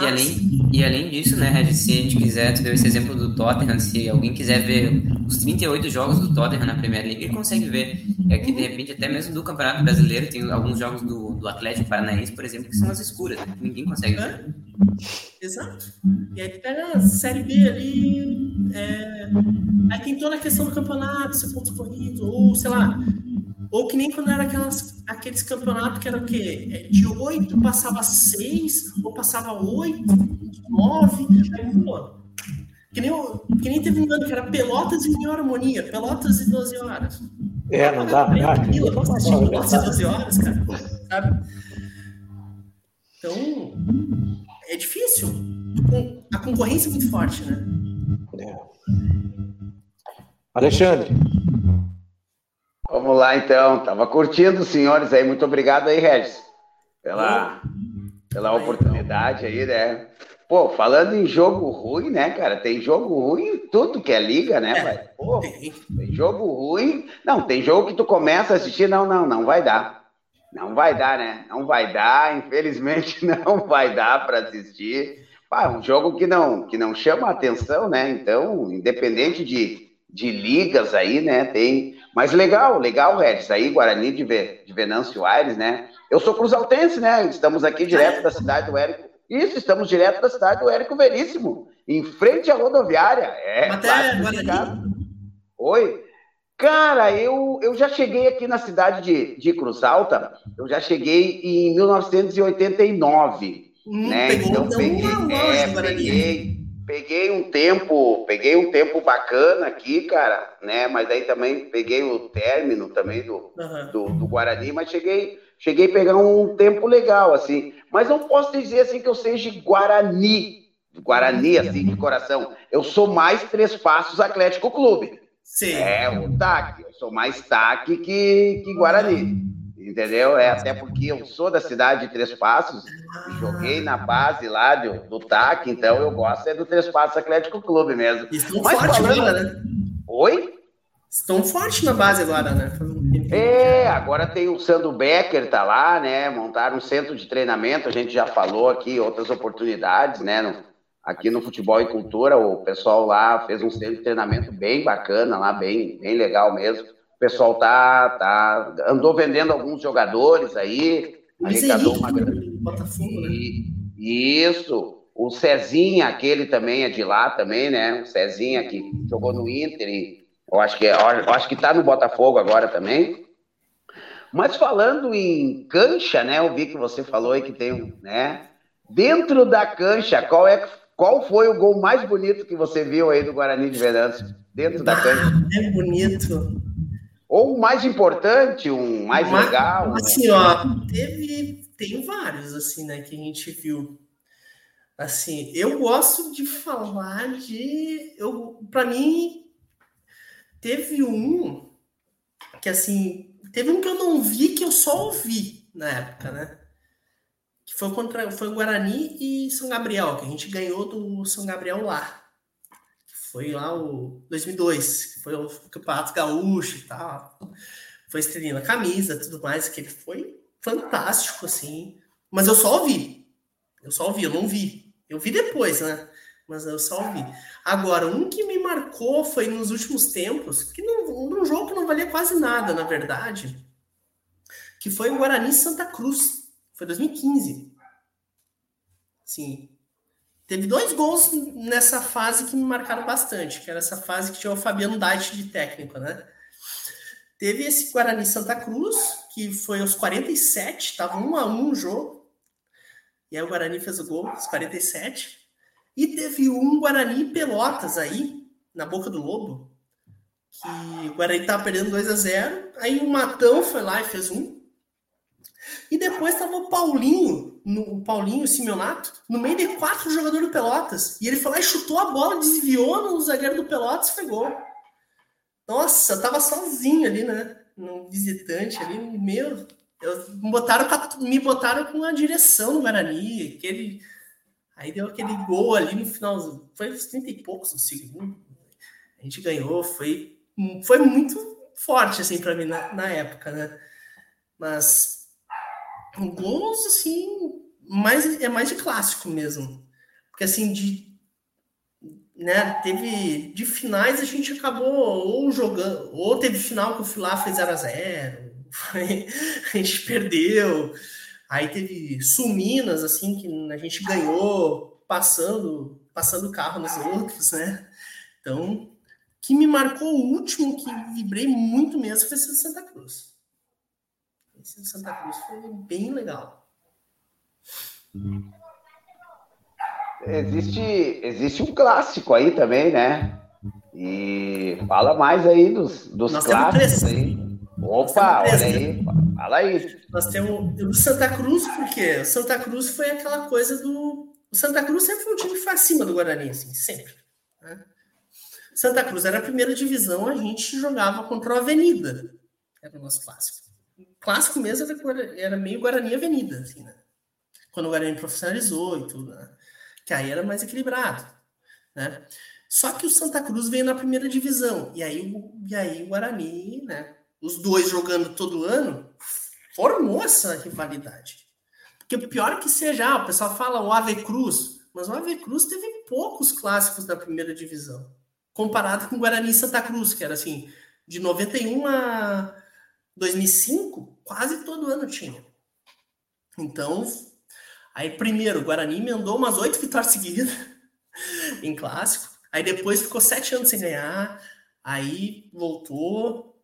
E além, e além disso, né, Regis, se a gente quiser, tu deu esse exemplo do Tottenham, se alguém quiser ver os 38 jogos do Tottenham na Premier League, ele consegue ver. É que, de repente, até mesmo do Campeonato Brasileiro, tem alguns jogos do, do Atlético Paranaense, por exemplo, que são as escuras, né? ninguém consegue ver. Exato. E aí pega a Série B ali, é... aí tem toda a questão do campeonato, se pontos corridos, ou sei lá, ou que nem quando era aquelas, aqueles campeonatos que era o quê? É, de oito passava seis, ou passava oito, nove, aí pulou. Que nem, que nem teve um ano que era Pelotas e Em Harmonia, Pelotas e 12 horas. É, não dá. Não, dá. Pelotas e 12 horas, cara. Sabe? Então, é difícil. A concorrência é muito forte, né? É. Alexandre, Vamos lá, então. Tava curtindo, senhores aí. Muito obrigado aí, Regis, pela, pela oportunidade aí, né? Pô, falando em jogo ruim, né, cara? Tem jogo ruim em tudo que é liga, né, pai? Pô, tem jogo ruim. Não, tem jogo que tu começa a assistir, não, não, não vai dar. Não vai dar, né? Não vai dar, infelizmente não vai dar para assistir. Pá, um jogo que não, que não chama a atenção, né? Então, independente de, de ligas aí, né? Tem, mas legal, legal, Regis. Aí, Guarani de, de Venâncio Aires, né? Eu sou cruzaltense, né? Estamos aqui direto da cidade do Érico. Isso, estamos direto da cidade do Érico Veríssimo, em frente à rodoviária. É, Até. Oi. Cara, eu, eu já cheguei aqui na cidade de, de Cruz Alta, eu já cheguei em 1989. Hum, né? Pegou, então peguei, é, peguei, peguei um tempo, peguei um tempo bacana aqui, cara, né? Mas aí também peguei o término também do, uhum. do, do, Guarani, mas cheguei, cheguei a pegar um tempo legal, assim. Mas não posso dizer assim que eu seja Guarani, Guarani, assim, de coração. Eu sou mais Três Passos Atlético Clube. Sim. É, o TAC. Eu sou mais TAC que, que Guarani. Entendeu? É até porque eu sou da cidade de Três Passos, joguei na base lá do, do TAC, então eu gosto é do Três Passos Atlético Clube mesmo. Estão Mas forte falando... agora, né? Oi? Estão forte na base agora, né? É, agora tem o Sandro Becker, tá lá, né? Montaram um centro de treinamento, a gente já falou aqui, outras oportunidades, né? No, aqui no Futebol e Cultura, o pessoal lá fez um centro de treinamento bem bacana lá, bem, bem legal mesmo. O pessoal tá, tá andou vendendo alguns jogadores aí, arrecadou uma grande. Botafogo, né? Isso. O Cezinha, aquele também é de lá também, né? O Cezinha que jogou no Inter e eu acho que, é, eu acho que tá no Botafogo agora também. Mas falando em cancha, né? Eu vi que você falou aí que tem, né? Dentro da cancha, qual é qual foi o gol mais bonito que você viu aí do Guarani de Venâncio? Dentro da cancha? É bonito. Ou o mais importante, um mais Mas, legal? Assim, ó, teve, tem vários, assim, né, que a gente viu. Assim, eu gosto de falar de. Eu, para mim, teve um que, assim, teve um que eu não vi, que eu só ouvi na época, né? foi contra foi Guarani e São Gabriel, que a gente ganhou do São Gabriel lá. Foi lá o 2002, que foi o Campeonato Gaúcho e tal. Foi estrelinha na camisa, tudo mais, que ele foi fantástico, assim. Mas eu só ouvi. Eu só ouvi, eu não vi. Eu vi depois, né? Mas eu só ouvi. Agora, um que me marcou foi nos últimos tempos, que não, num jogo que não valia quase nada, na verdade, que foi o Guarani Santa Cruz. Foi 2015. Sim. Teve dois gols nessa fase que me marcaram bastante, que era essa fase que tinha o Fabiano Dait de técnico, né? Teve esse Guarani Santa Cruz, que foi aos 47, estava um a um o jogo. E aí o Guarani fez o gol, aos 47. E teve um Guarani Pelotas aí, na boca do Lobo, que o Guarani estava perdendo 2 a 0 Aí o Matão foi lá e fez um. E depois estava o Paulinho, no, o Paulinho Simeonato, no meio de quatro jogadores do Pelotas. E ele foi lá e chutou a bola, desviou no zagueiro do Pelotas e foi gol. Nossa, tava sozinho ali, né? No visitante ali, meu. Eu, botaram, me botaram com a direção no Guarani. Aquele, aí deu aquele gol ali no final. Foi uns 30 e poucos no segundo. A gente ganhou, foi, foi muito forte assim para mim na, na época, né? Mas gols, assim, mais, é mais de clássico mesmo. Porque, assim, de. Né, teve. De finais a gente acabou ou jogando. Ou teve final que o Filá fez 0x0. A gente perdeu. Aí teve Suminas, assim, que a gente ganhou passando passando o carro nos outros, né? Então, que me marcou o último que vibrei muito mesmo foi Santa Cruz. Esse de Santa Cruz foi bem legal. Existe, existe um clássico aí também, né? E fala mais aí dos, dos Nós clássicos aí. Opa, olha aí, fala aí. Nós temos o Santa Cruz, porque o Santa Cruz foi aquela coisa do. O Santa Cruz sempre foi um time que foi acima do Guarani, assim, sempre. Né? Santa Cruz era a primeira divisão, a gente jogava contra o Avenida. Era o nosso clássico clássico mesmo era, era meio Guarani Avenida, assim, né? Quando o Guarani profissionalizou e tudo, né? Que aí era mais equilibrado, né? Só que o Santa Cruz veio na primeira divisão. E aí, e aí o Guarani, né? Os dois jogando todo ano, formou essa rivalidade. Porque pior que seja, ah, o pessoal fala o Ave Cruz, mas o Ave Cruz teve poucos clássicos da primeira divisão, comparado com o Guarani e Santa Cruz, que era assim, de 91 a 2005, quase todo ano tinha. Então, aí primeiro, o Guarani emendou umas oito vitórias seguidas em clássico. Aí depois ficou sete anos sem ganhar. Aí voltou.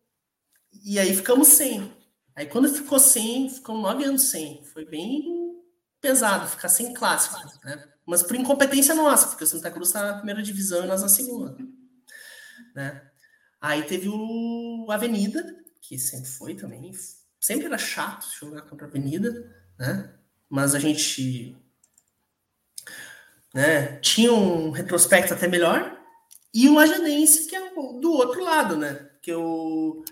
E aí ficamos sem. Aí quando ficou sem, ficou nove anos sem. Foi bem. pesado ficar sem clássico, né? Mas por incompetência nossa, porque o Santa Cruz está na primeira divisão e nós na segunda, né? Aí teve o Avenida, que sempre foi também, sempre era chato jogar contra a Avenida, né? Mas a gente né, tinha um retrospecto até melhor, e o Lajanense, que é do outro lado, né? Que o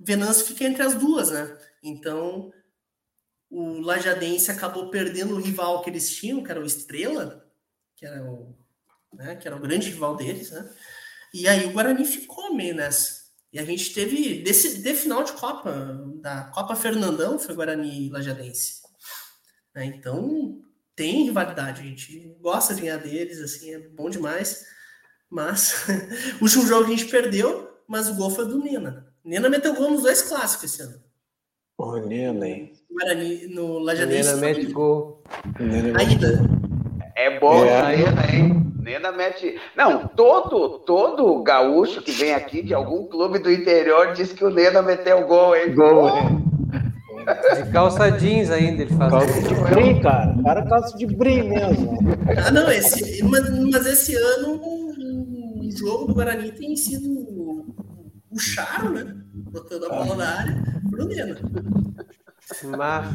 Venâncio fica entre as duas, né? Então, o Lajadense acabou perdendo o rival que eles tinham, que era o Estrela, que era o, né, que era o grande rival deles, né? E aí o Guarani ficou meio nessa. E a gente teve, desse, de final de Copa, da Copa Fernandão, foi Guarani e Lajadense. Né? Então, tem rivalidade, a gente gosta de ganhar deles, assim, é bom demais. Mas, o último jogo a gente perdeu, mas o gol foi do Nena. Nena meteu gol nos dois clássicos esse ano. O Nena, hein? Guarani, no Lajadense. Nena mete gol. Ainda. É bom é. Nena, hein? Nena mete. Não, todo, todo gaúcho que vem aqui de algum clube do interior diz que o Nena meteu gol, hein? Gol, hein? De calça jeans ainda ele faz. Calça de brim, cara. Cara, calça de brim mesmo. Ah, não, esse, mas, mas esse ano o jogo do Guarani tem sido o Charo, né? Botando a bola na área pro Nena. Mas...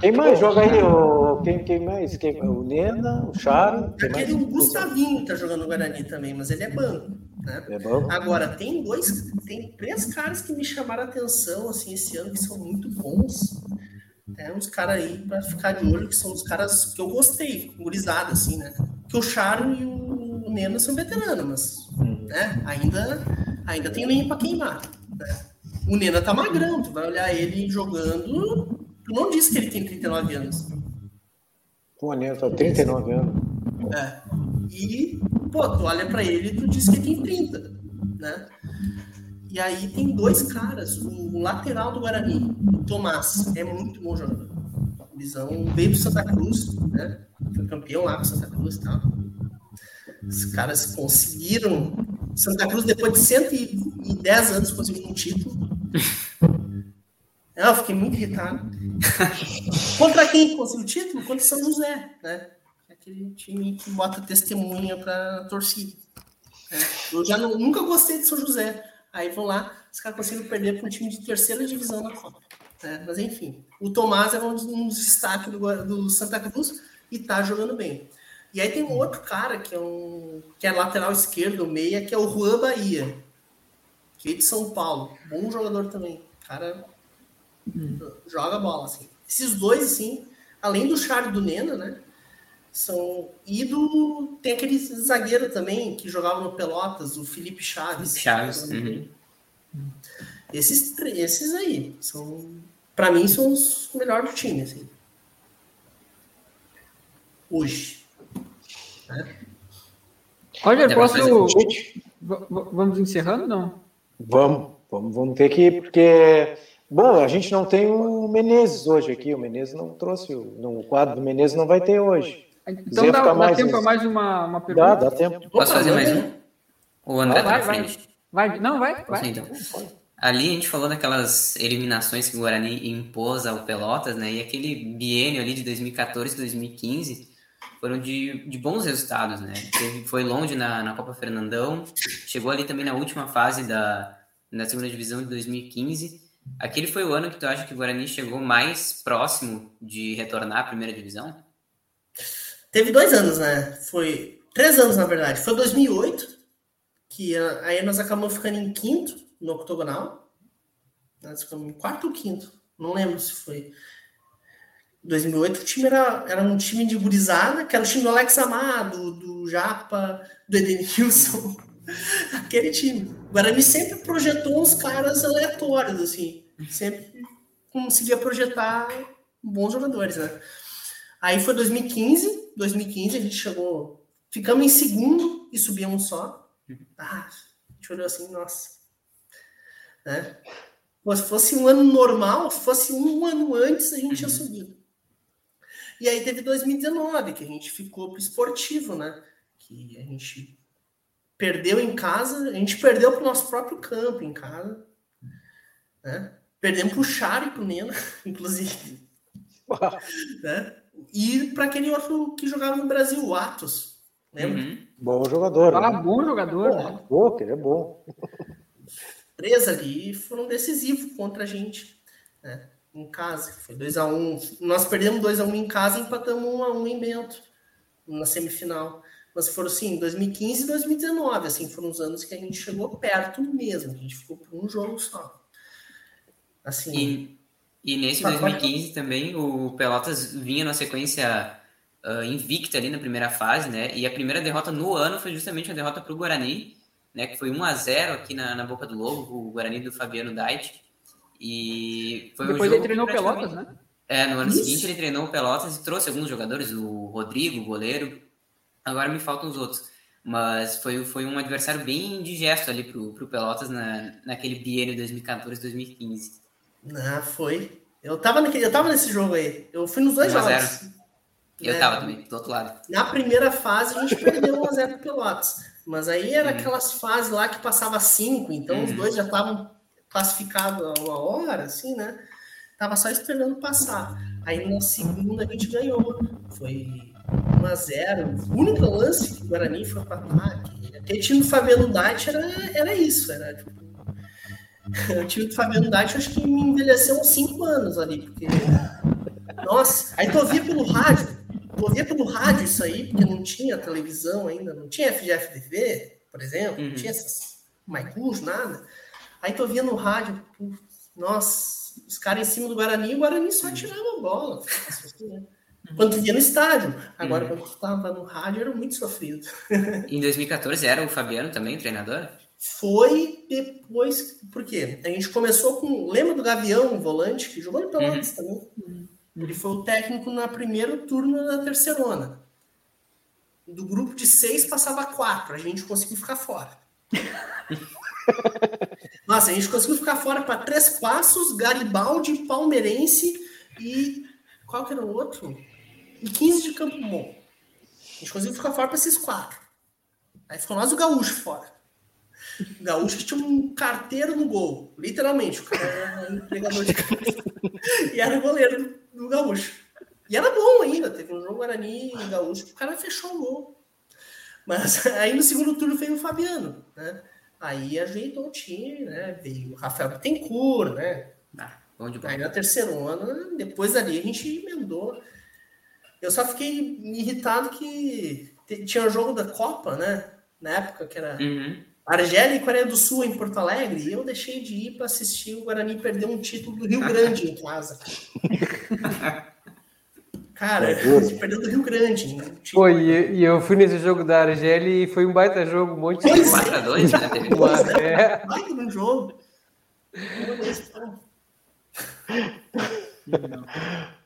Quem mais joga aí? O... Quem, quem mais? Quem... O Nena, o Charo. Aquele o Gustavinho tá jogando no Guarani também, mas ele é banco. Né? É bom? Agora, tem dois, tem três caras que me chamaram a atenção assim, esse ano, que são muito bons. Tem uns caras aí para ficar de olho, que são os caras que eu gostei, gurizada, assim, né? Que o Charo e o Nena são veteranos, mas né? ainda, ainda tem lenha para queimar. Né? O Nena tá magrão, tu vai olhar ele jogando. Tu não disse que ele tem 39 anos. Pô, Nena tá 39 anos. É. E, pô, tu olha pra ele e tu diz que tem 30, né? E aí tem dois caras, o lateral do Guarani, o Tomás, é muito bom jogador. Visão veio pro Santa Cruz, né? Foi campeão lá com Santa Cruz e tal. Os caras conseguiram. Santa Cruz, depois de 110 anos, conseguiu um título. Eu fiquei muito irritado. Contra quem conseguiu o título? Contra São José, né? aquele time que bota testemunha para torcida. Né? Eu já não, nunca gostei de São José. Aí vão lá, os caras conseguiram perder para um time de terceira divisão na Copa. Né? Mas enfim, o Tomás é um, um destaque do, do Santa Cruz e tá jogando bem. E aí tem um outro cara que é um que é lateral esquerdo, meia, que é o Juan Bahia, que é de São Paulo. Bom jogador também. Cara hum. joga bola, assim. Esses dois, assim, além do Charles do Nena, né? São. E do. Tem aquele zagueiro também que jogava no Pelotas, o Felipe Chaves. Chaves. Uhum. Esses, esses aí são. Para mim, são os melhores do time, assim. Hoje. Né? Roger, posso. Vamos encerrando não? Vamos, vamos, vamos ter que, porque. Bom, a gente não tem o Menezes hoje aqui. O Menezes não trouxe. O, o quadro do Menezes não vai ter hoje. Então dá, dá mais tempo para mais uma, uma pergunta? Dá, dá tempo. Posso fazer mais um? O André vai, tá na frente. Vai, vai. Não, vai. vai. Então. Ali a gente falou daquelas eliminações que o Guarani impôs ao Pelotas, né? E aquele biênio ali de 2014 e 2015 foram de, de bons resultados, né? foi longe na, na Copa Fernandão, chegou ali também na última fase da, da segunda divisão de 2015. Aquele foi o ano que tu acha que o Guarani chegou mais próximo de retornar à primeira divisão? Teve dois anos, né? Foi três anos, na verdade. Foi 2008, que aí nós acabamos ficando em quinto no octogonal. Nós ficamos em quarto ou quinto. Não lembro se foi. 2008 o time era, era um time de gurizada, que era o time do Alex Amado, do Japa, do Edenilson. Aquele time. O Guarani sempre projetou uns caras aleatórios, assim. Sempre conseguia projetar bons jogadores, né? Aí foi 2015, 2015 a gente chegou, ficamos em segundo e subimos só. Ah, a gente olhou assim, nossa. Né? se fosse um ano normal, se fosse um ano antes, a gente tinha subido. E aí teve 2019, que a gente ficou pro esportivo, né? Que a gente perdeu em casa, a gente perdeu pro nosso próprio campo em casa. Né? Perdemos pro Charo e pro Nena, inclusive. né? e para aquele outro que jogava no Brasil, o Atos. Lembra? Uhum. Bom jogador. Ah, né? bom jogador. Pô, né? Pô, ele é bom. Três ali foram decisivos contra a gente. Né? Em casa. Foi 2x1. Um. Nós perdemos 2x1 um em casa e empatamos 1x1 um em Bento. Na semifinal. Mas foram assim, 2015 e 2019. Assim, foram os anos que a gente chegou perto mesmo. A gente ficou por um jogo só. Assim. E, e nesse 2015 também o Pelotas vinha na sequência uh, invicta ali na primeira fase, né? E a primeira derrota no ano foi justamente a derrota para o Guarani, né? Que foi 1 a 0 aqui na, na Boca do Lobo, o Guarani do Fabiano Dait. E foi Depois um ele treinou Pelotas, né? É, no ano Isso. seguinte ele treinou o Pelotas e trouxe alguns jogadores, o Rodrigo, o goleiro. Agora me faltam os outros. Mas foi, foi um adversário bem indigesto ali pro, pro Pelotas na, naquele biênio 2014-2015. Ah, foi. Eu tava, naquele, eu tava nesse jogo aí. Eu fui nos dois jogos. Eu é, tava também, do outro lado. Na primeira fase a gente perdeu 1x0 pro Pelotas. Mas aí era uhum. aquelas fases lá que passava 5, então uhum. os dois já estavam classificados a uma hora, assim, né? Tava só esperando passar. Aí na segunda a gente ganhou. Foi 1x0. O único lance que o Guarani foi para ataque. Aquele time do Fabiano Dati era, era isso. Era tipo, o time do Fabiano Dati acho que me envelheceu uns 5 anos ali. Porque. Nossa, aí tu ouvia pelo rádio ouvia pelo rádio isso aí, porque não tinha televisão ainda, não tinha FGF-TV, por exemplo, uhum. não tinha essas Maicus, nada. Aí tu ouvia no rádio, nossa, os caras em cima do Guarani, o Guarani só tirava a bola. Né? Quando tu via no estádio. Agora, uhum. quando tu tava no rádio, era muito sofrido. em 2014 era o Fabiano também, o treinador? Foi depois, por quê? A gente começou com, lembra do Gavião, um volante, que jogou no Pelotas uhum. também? Uhum. Ele foi o técnico na primeiro turno da terceirona. Do grupo de seis passava quatro. A gente conseguiu ficar fora. Nossa, a gente conseguiu ficar fora para Três Passos, Garibaldi, Palmeirense e. Qual que era o outro? E 15 de Campo Bom. A gente conseguiu ficar fora para esses quatro. Aí ficou nós o Gaúcho fora. O Gaúcho tinha um carteiro no gol. Literalmente. O cara era empregador de casa. E era o goleiro do Gaúcho. E era bom ainda, teve um jogo Guarani e Gaúcho, o cara fechou o gol. Mas aí no segundo turno veio o Fabiano, né? Aí ajeitou o time, né? Veio o Rafael Bittencourt, né? Ah, bom de aí na terceira ano, depois dali a gente emendou. Eu só fiquei irritado que tinha o jogo da Copa, né? Na época que era uhum. Argélia e Coreia do Sul em Porto Alegre, e eu deixei de ir para assistir o Guarani perder um título do Rio Grande em casa. Cara, é a gente perdeu do Rio Grande. Né? Pô, e, e, eu fui nesse jogo da Argélia e foi um baita jogo, um monte de. 4x2, né? Teve é. é. Baita no jogo.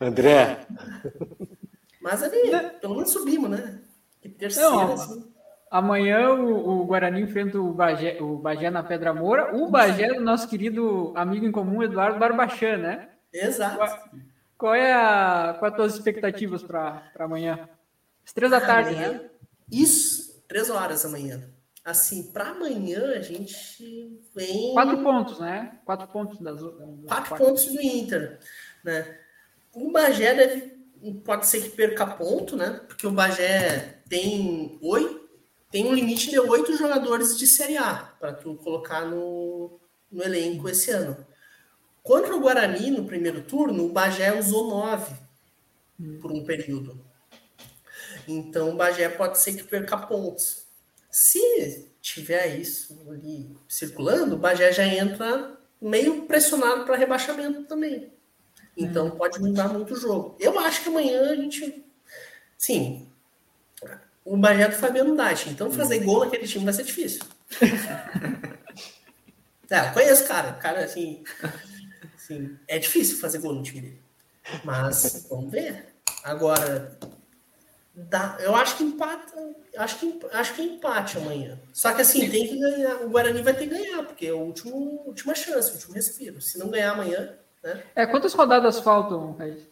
André. Mas ali, pelo menos subimos, né? Que terceira, Não, assim. Amanhã o, o, Guarani enfrenta o Bagé, o Bagé na Pedra Moura. O Bagé do nosso querido amigo em comum, Eduardo Barbachan, né? Exato. Qual, qual é a, quais as tuas expectativas para amanhã? Às três da tarde, amanhã, né? Isso, três horas amanhã. Assim, para amanhã a gente vem. Quatro pontos, né? Quatro pontos das. das quatro, quatro pontos do Inter, né? O Bagé deve. Pode ser que perca ponto, né? Porque o Bagé tem oito tem um limite de oito jogadores de Série A para tu colocar no, no elenco esse ano. Contra o Guarani, no primeiro turno, o Bagé usou nove por um período. Então o Bagé pode ser que perca pontos. Se tiver isso ali circulando, o Bagé já entra meio pressionado para rebaixamento também. Então hum. pode mudar muito o jogo. Eu acho que amanhã a gente. Sim, o Bagé do Fabiano Dati. Então fazer gol naquele time vai ser difícil. é, conheço o cara. O cara, assim, assim, é difícil fazer gol no time dele. Mas vamos ver. Agora, dá, eu acho que empata. Acho que, acho que empate amanhã. Só que assim, tem que ganhar. O Guarani vai ter que ganhar, porque é a última, última chance, o último respiro. Se não ganhar amanhã. Né? É, quantas rodadas faltam, Regis?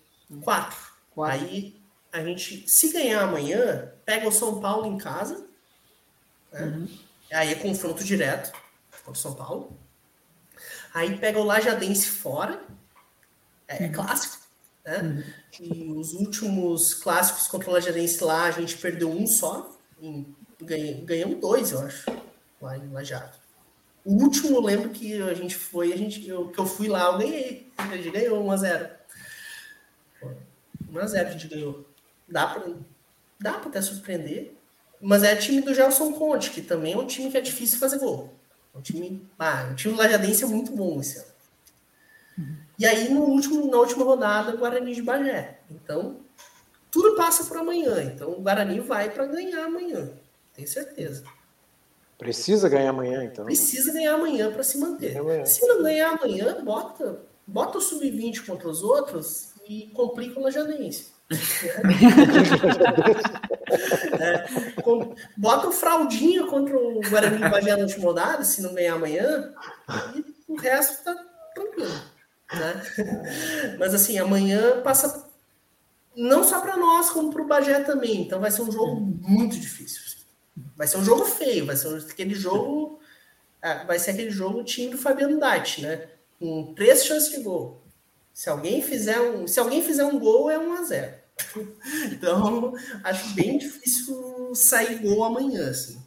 Quatro. Quatro. Aí a gente, se ganhar amanhã, pega o São Paulo em casa. Né? Uhum. Aí é confronto direto contra o São Paulo. Aí pega o Lajadense fora. É, é clássico. Né? Uhum. E os últimos clássicos contra o Lajarense lá, a gente perdeu um só. Ganhamos, ganhamos dois, eu acho, lá em Lajado. O último, eu lembro que a gente foi, a gente, eu, que eu fui lá, eu ganhei. A gente ganhou 1x0. 1x0 a gente ganhou. Dá pra, dá pra até surpreender. Mas é time do Gelson Conte, que também é um time que é difícil fazer gol. Um time, ah, um time lajadense é muito bom esse ano. E aí, no último, na última rodada, o Guarani de Bagé. Então, tudo passa por amanhã. Então, o Guarani vai para ganhar amanhã. Tenho certeza. Precisa ganhar amanhã, então. Precisa ganhar amanhã para se manter. Se não ganhar amanhã, bota, bota o sub-20 contra os outros e complica o Lajanense. É, bota o fraldinho contra o Guarani Bagé na última rodada, se não ganhar amanhã, e o resto tá tranquilo. Né? Mas assim, amanhã passa não só para nós, como para o Bagé também. Então vai ser um jogo muito difícil. Vai ser um jogo feio, vai ser aquele jogo. Ah, vai ser aquele jogo time do Fabiano Dait, né? Com três chances de gol. Se alguém fizer um, se alguém fizer um gol, é um a zero. Então, acho bem difícil sair gol amanhã, assim.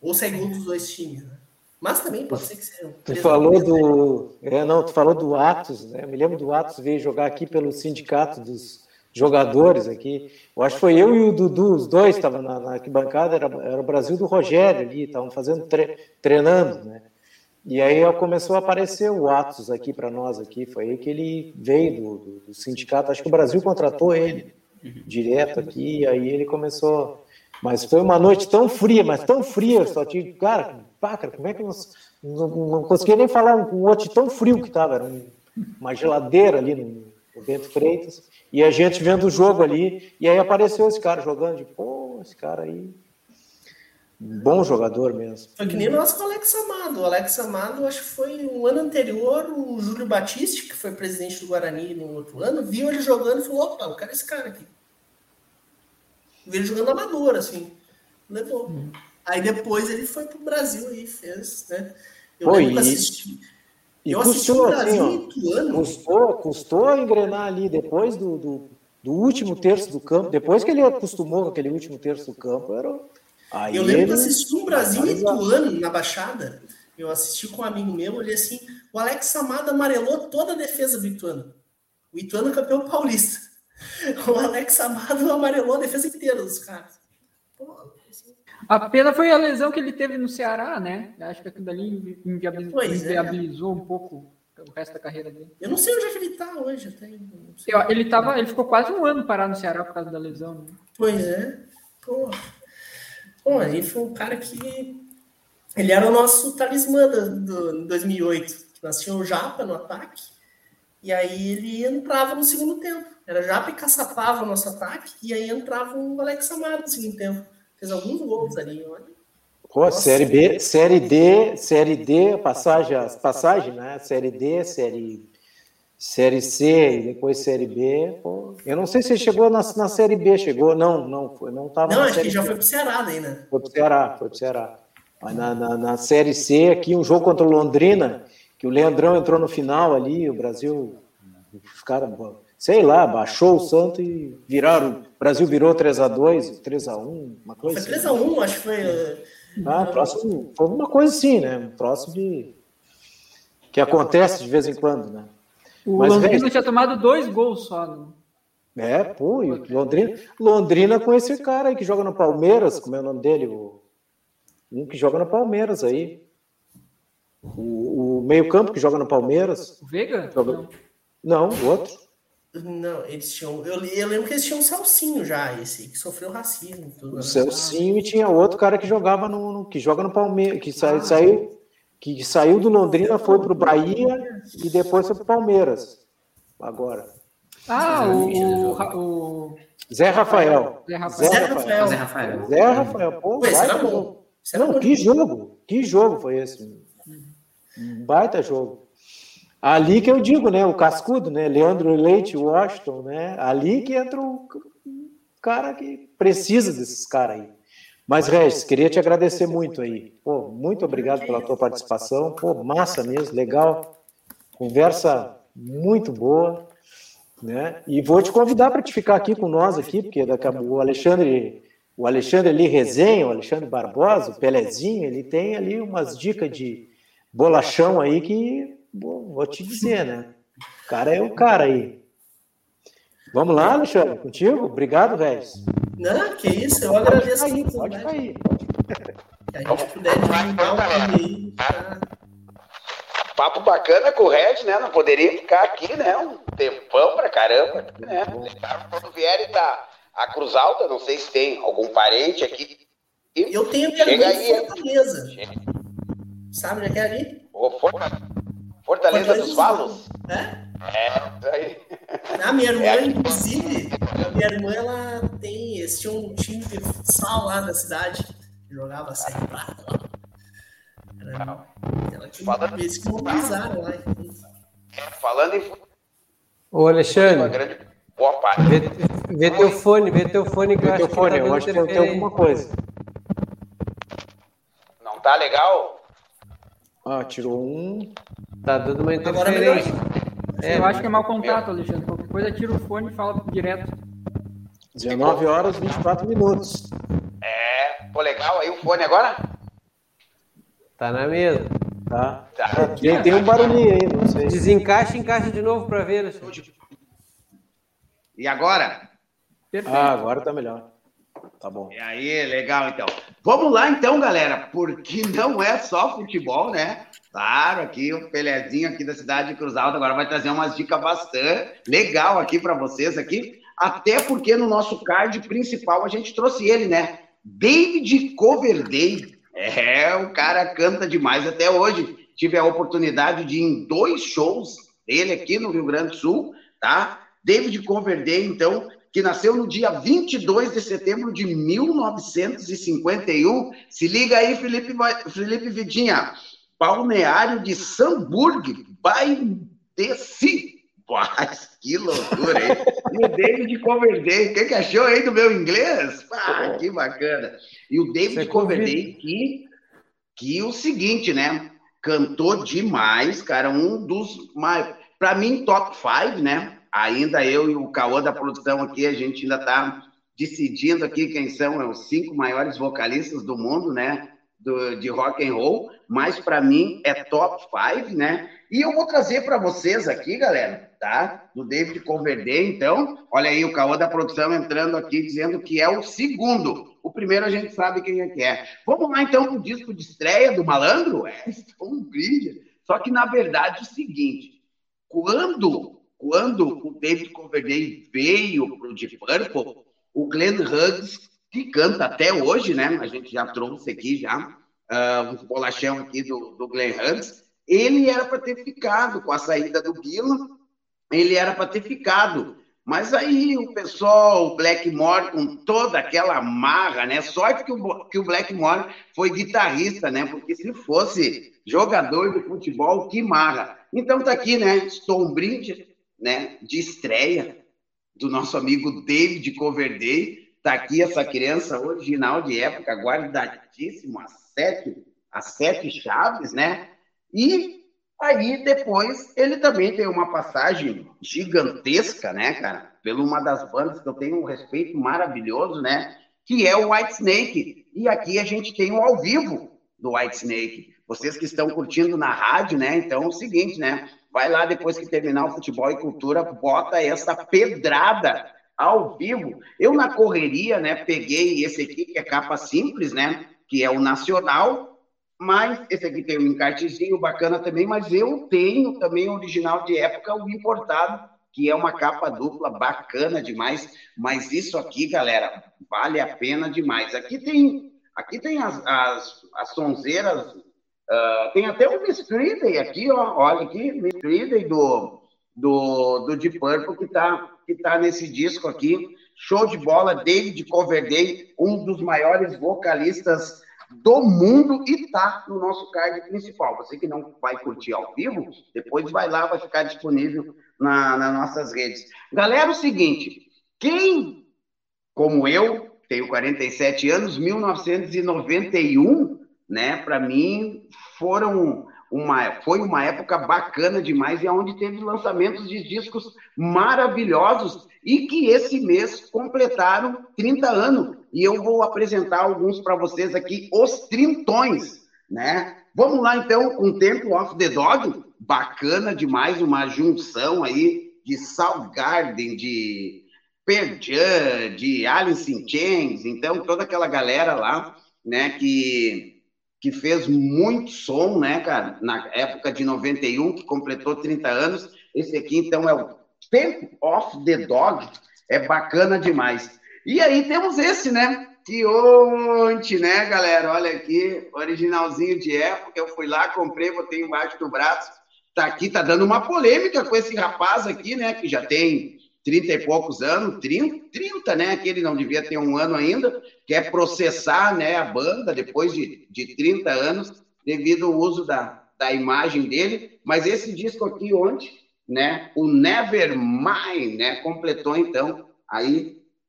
Ou sair gol dos dois times, né? Mas também pode ser que seja. Tu falou do. É, não, tu falou do Atos, né? Eu me lembro do Atos veio jogar aqui pelo sindicato dos jogadores aqui. Eu acho que foi eu e o Dudu, os dois estavam na, na arquibancada, era, era o Brasil do Rogério ali, estavam fazendo tre, treinando, né? E aí começou a aparecer o Atos aqui para nós aqui, foi aí que ele veio do, do, do, sindicato, acho que o Brasil contratou ele direto aqui, e aí ele começou. Mas foi uma noite tão fria, mas tão fria, só tinha, cara, pá, cara, como é que nós, não, não conseguia nem falar com o outro tão frio que estava, era um, uma geladeira ali no, no Bento Freitas, e a gente vendo o jogo ali, e aí apareceu esse cara jogando, de pô, esse cara aí, bom jogador mesmo. Foi que nem nós com o Alex Amado. O Alex Amado, acho que foi um ano anterior, o Júlio Batiste, que foi presidente do Guarani no outro ano, viu ele jogando e falou: opa, eu quero esse cara aqui. Viu ele jogando amador, assim. Levou. Hum. Aí depois ele foi pro Brasil e fez, né? Eu Pô, lembro e, assisti. E eu custou, assim, ó, custou, custou engrenar ali depois do, do, do, último terço do campo, depois que ele acostumou com aquele último terço do campo, era. Aí eu lembro ele... que assisti um Brasil e Ituano na Baixada. Eu assisti com um amigo meu, olhei assim, o Alex Amado amarelou toda a defesa do Ituano. O Ituano é campeão paulista. O Alex Amado amarelou a defesa inteira dos caras. Pô, a pena foi a lesão que ele teve no Ceará, né? Acho que aquilo dali inviabilizou, é. inviabilizou é. um pouco o resto da carreira dele. Eu não sei onde é que ele está hoje. Até, ele, tava, ele ficou quase um ano parado no Ceará por causa da lesão. Né? Pois é. Pô. Pô, ele foi um cara que. Ele era o nosso talismã do, do 2008. Nós tínhamos o Japa no ataque. E aí ele entrava no segundo tempo. Era Japa e caçapava o nosso ataque. E aí entrava o Alex Amaro no segundo tempo. Fez alguns gols ali, olha. Pô, série B, série D, série D, passagem, passagem, né? Série D, série, série C e depois série B. Pô, eu não sei se chegou na, na série B, chegou, não, não foi, não tava. Não, acho que já B. foi pro Ceará daí, né? Foi pro Ceará, foi pro Ceará. Mas na, na, na série C aqui um jogo contra o Londrina, que o Leandrão entrou no final ali, o Brasil, os caras sei lá, baixou o Santo e viraram. O Brasil virou 3x2, 3x1, uma coisa Foi 3x1, assim. acho que foi. Eh, ah, próximo, foi uma coisa assim, né? Próximo de. Que acontece de vez em quando, né? O Mas, Londrina tinha tomado dois gols só. Né? É, pô, Londrina, Londrina com esse cara aí que joga no Palmeiras, como é o nome dele? O, um que joga no Palmeiras aí. O, o meio-campo que joga no Palmeiras. O Veiga? Joga... Não, o outro. Não, eles tinham. Eu, eu lembro que eles tinham um Celcinho já, esse, que sofreu racismo. Tudo, o né? Celcinho e tinha outro cara que jogava no. no que joga no Palmeiras, que sa, ah, saiu, que saiu do Londrina, foi pro Bahia e depois foi pro Palmeiras. Agora. Ah, o, o, Zé Rafael. Zé Rafael. Zé Rafael. Zé Rafael. Zé Rafael. Pô, Pô esse bom. Não, que jogo. Que jogo foi esse? Um baita jogo. Ali que eu digo, né? O cascudo, né? Leandro Leite, Washington, né? Ali que entra o cara que precisa desses caras aí. Mas, Regis, queria te agradecer muito aí. Pô, muito obrigado pela tua participação. Pô, massa mesmo, legal. Conversa muito boa. Né? E vou te convidar para te ficar aqui com nós aqui, porque daqui a, o Alexandre, o Alexandre ali resenha, o Alexandre Barbosa, o Pelezinho, ele tem ali umas dicas de bolachão aí que bom, vou te dizer, né? O cara é o cara aí. Vamos lá, Alexandre, contigo? Obrigado, velho. Não, que isso, eu agradeço aí. Pode cair. Que a gente puder divulgar o aí. Tá? Papo bacana com o Red, né? Não poderia ficar aqui, né? Um tempão pra caramba, né? Quando vierem da a Cruz Alta, não sei se tem algum parente aqui. Eu tenho minha Chega aí, Fortaleza. Chega. Sabe onde é, é ali? Oh, Fortaleza, Fortaleza dos Valos? É? É, aí. A minha irmã, é inclusive, a minha irmã, ela tem esse um time de futsal lá da cidade. Jogava Serra Prata lá. Era, ela tinha uma vez que mobilizaram lá. É, falando em. Ô, Alexandre. Grande... Boa parte. Vê, vê teu fone, vê teu fone que vê eu acho fone, que, tá eu acho que tem alguma coisa. Não tá legal? Ah, tirou um. Tá dando uma interferência. É, eu acho que é mau contato, Alexandre. Qualquer coisa, tira o fone e fala direto. 19 horas 24 minutos. É, pô, legal aí o fone agora? Tá na mesa. Tá. tá. Tem, tem um barulhinho aí, não sei. Desencaixa e encaixa de novo para ver, Alexandre. E agora? Perfeito. Ah, agora tá melhor. Tá bom. E aí, legal então. Vamos lá então, galera, porque não é só futebol, né? Claro, aqui o Pelezinho aqui da cidade de Cruz Alta agora vai trazer umas dicas bastante legal aqui para vocês aqui, até porque no nosso card principal a gente trouxe ele, né? David Coverdale. É, o cara canta demais até hoje. Tive a oportunidade de ir em dois shows dele aqui no Rio Grande do Sul, tá? David Coverdale, então, que nasceu no dia 22 de setembro de 1951. Se liga aí, Felipe, Felipe Vidinha. Balneário de Samburg, Baindeci. que loucura, hein? E o David Coverdale, o que, que achou aí do meu inglês? Ah, que bacana. E o David Coverdale, que, que o seguinte, né? Cantou demais, cara, um dos mais... Para mim, top 5, né? Ainda eu e o Cauã da produção aqui, a gente ainda tá decidindo aqui quem são os cinco maiores vocalistas do mundo, né? Do, de rock and roll mas para mim é top 5, né? E eu vou trazer para vocês aqui, galera, tá? Do David Coverdale, então. Olha aí o caô da produção entrando aqui dizendo que é o segundo. O primeiro a gente sabe quem é que é. Vamos lá então pro disco de estreia do Malandro? É, um brinde. Só que na verdade é o seguinte, quando quando o David Coverdale veio pro Deep Purple, o Glenn Hughes, que canta até hoje, né? A gente já trouxe aqui já uh, um bolachão aqui do, do Glenn Hughes, ele era para ter ficado com a saída do Gillan, ele era para ter ficado. Mas aí o pessoal, o Blackmore, com toda aquela marra, né? Sorte que o, que o Blackmore foi guitarrista, né? Porque se fosse jogador de futebol, que marra. Então tá aqui, né? Estou um brinde, né? De estreia do nosso amigo David Coverdale. Tá aqui essa criança original de época, guardadíssima, sete, as sete chaves, né? E aí depois ele também tem uma passagem gigantesca, né, cara? Pela uma das bandas que eu tenho um respeito maravilhoso, né? Que é o White Snake. E aqui a gente tem o ao vivo do White Snake. Vocês que estão curtindo na rádio, né? Então é o seguinte, né? Vai lá depois que terminar o futebol e cultura, bota essa pedrada ao vivo. Eu na correria, né, peguei esse aqui que é capa simples, né? que é o nacional, mas esse aqui tem um encartezinho bacana também, mas eu tenho também o original de época, o importado, que é uma capa dupla bacana demais, mas isso aqui, galera, vale a pena demais. Aqui tem, aqui tem as, as, as sonzeiras, uh, tem até o Miss Friday aqui, ó, olha aqui, Miss Friday do, do, do Deep Purple que tá, que tá nesse disco aqui, show de bola, David Coverdale, um dos maiores vocalistas do mundo e tá no nosso card principal. Você que não vai curtir ao vivo, depois vai lá, vai ficar disponível na, nas nossas redes. Galera, o seguinte, quem, como eu, tenho 47 anos, 1991, né, para mim foram uma, foi uma época bacana demais e onde teve lançamentos de discos maravilhosos e que esse mês completaram 30 anos. E eu vou apresentar alguns para vocês aqui, os trintões, né? Vamos lá então com Temple of the Dog, bacana demais, uma junção aí de Soundgarden, de Pearl Jam, de Alice in Chains, então toda aquela galera lá, né, que que fez muito som, né, cara, na época de 91, que completou 30 anos. Esse aqui, então, é o Temple of the Dog. É bacana demais. E aí temos esse, né? Que ontem, né, galera? Olha aqui, originalzinho de época. Eu fui lá, comprei, botei embaixo do braço. Tá aqui, tá dando uma polêmica com esse rapaz aqui, né? Que já tem 30 e poucos anos, 30, 30, né? Que ele não devia ter um ano ainda, quer processar né, a banda depois de, de 30 anos, devido ao uso da, da imagem dele. Mas esse disco aqui ontem, né? O Nevermind, né? Completou então aí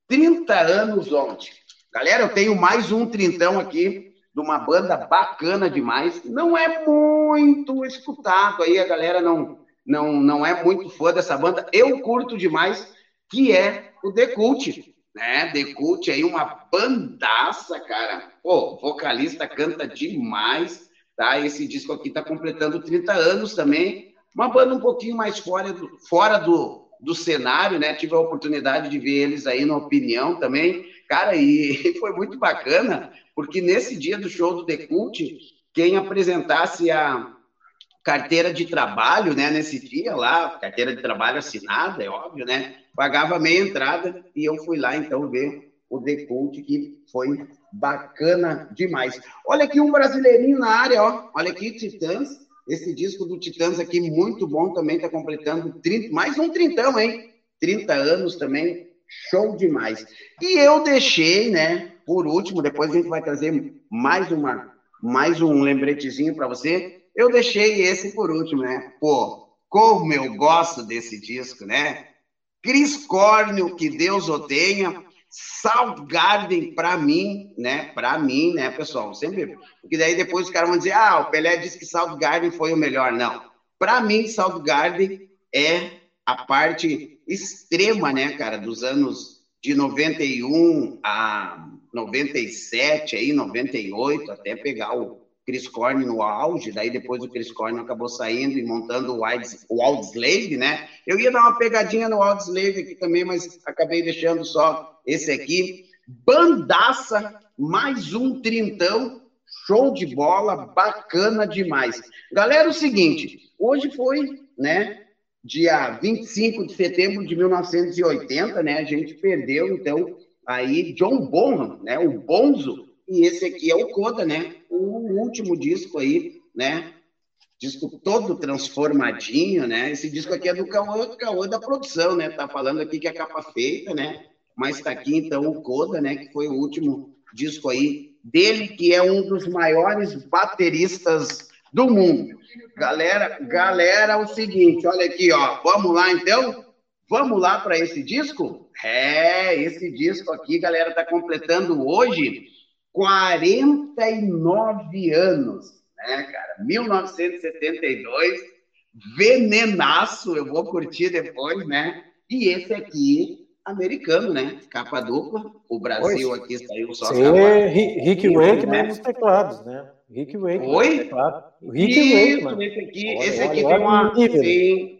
30 anos ontem. Galera, eu tenho mais um trintão aqui de uma banda bacana demais. Não é muito escutado aí, a galera não não, não é muito fã dessa banda, eu curto demais, que é o The Cult, né? The Cult aí, uma bandaça, cara. Pô, vocalista canta demais, tá? Esse disco aqui tá completando 30 anos também. Uma banda um pouquinho mais fora do, fora do, do cenário, né? Tive a oportunidade de ver eles aí na opinião também. Cara, e foi muito bacana, porque nesse dia do show do The Cult, quem apresentasse a, carteira de trabalho, né, nesse dia lá, carteira de trabalho assinada, é óbvio, né, pagava meia entrada e eu fui lá então ver o Decult, que foi bacana demais. Olha aqui um brasileirinho na área, ó, olha aqui, Titãs, esse disco do Titãs aqui, muito bom também, tá completando 30, mais um trintão, hein, 30 anos também, show demais. E eu deixei, né, por último, depois a gente vai trazer mais uma, mais um lembretezinho para você, eu deixei esse por último, né? Pô, como eu gosto desse disco, né? Chris Cornell, que Deus o tenha. Soundgarden, para mim, né? Para mim, né, pessoal? Sempre. Porque daí depois os caras vão dizer: ah, o Pelé disse que Soundgarden foi o melhor. Não. Para mim, Soundgarden é a parte extrema, né, cara, dos anos de 91 a 97, aí, 98, até pegar o, Chris Cornell no auge, daí depois o Chris Cornell acabou saindo e montando o, Wild, o Slave, né? Eu ia dar uma pegadinha no Wild Slave aqui também, mas acabei deixando só esse aqui. Bandaça, mais um trintão, show de bola, bacana demais. Galera, o seguinte, hoje foi, né, dia 25 de setembro de 1980, né, a gente perdeu, então, aí John Bonham, né, o Bonzo, e esse aqui é o Coda, né? O último disco aí, né? Disco todo transformadinho, né? Esse disco aqui é do Cauã, Cauã da produção, né? Tá falando aqui que é capa feita, né? Mas tá aqui então o Coda, né? Que foi o último disco aí dele, que é um dos maiores bateristas do mundo. Galera, galera, é o seguinte, olha aqui, ó. Vamos lá então? Vamos lá para esse disco? É, esse disco aqui, galera, tá completando hoje 49 anos, né, cara? 1972, venenaço, eu vou curtir depois, né? E esse aqui, americano, né? Capa dupla. O Brasil Oi. aqui saiu só Sim, capa. Rick Wakeman né? nos teclados, né? Rick Wakeman. Oi? Rick Wakeman. Esse aqui, olha, esse aqui olha, tem uma. Sim,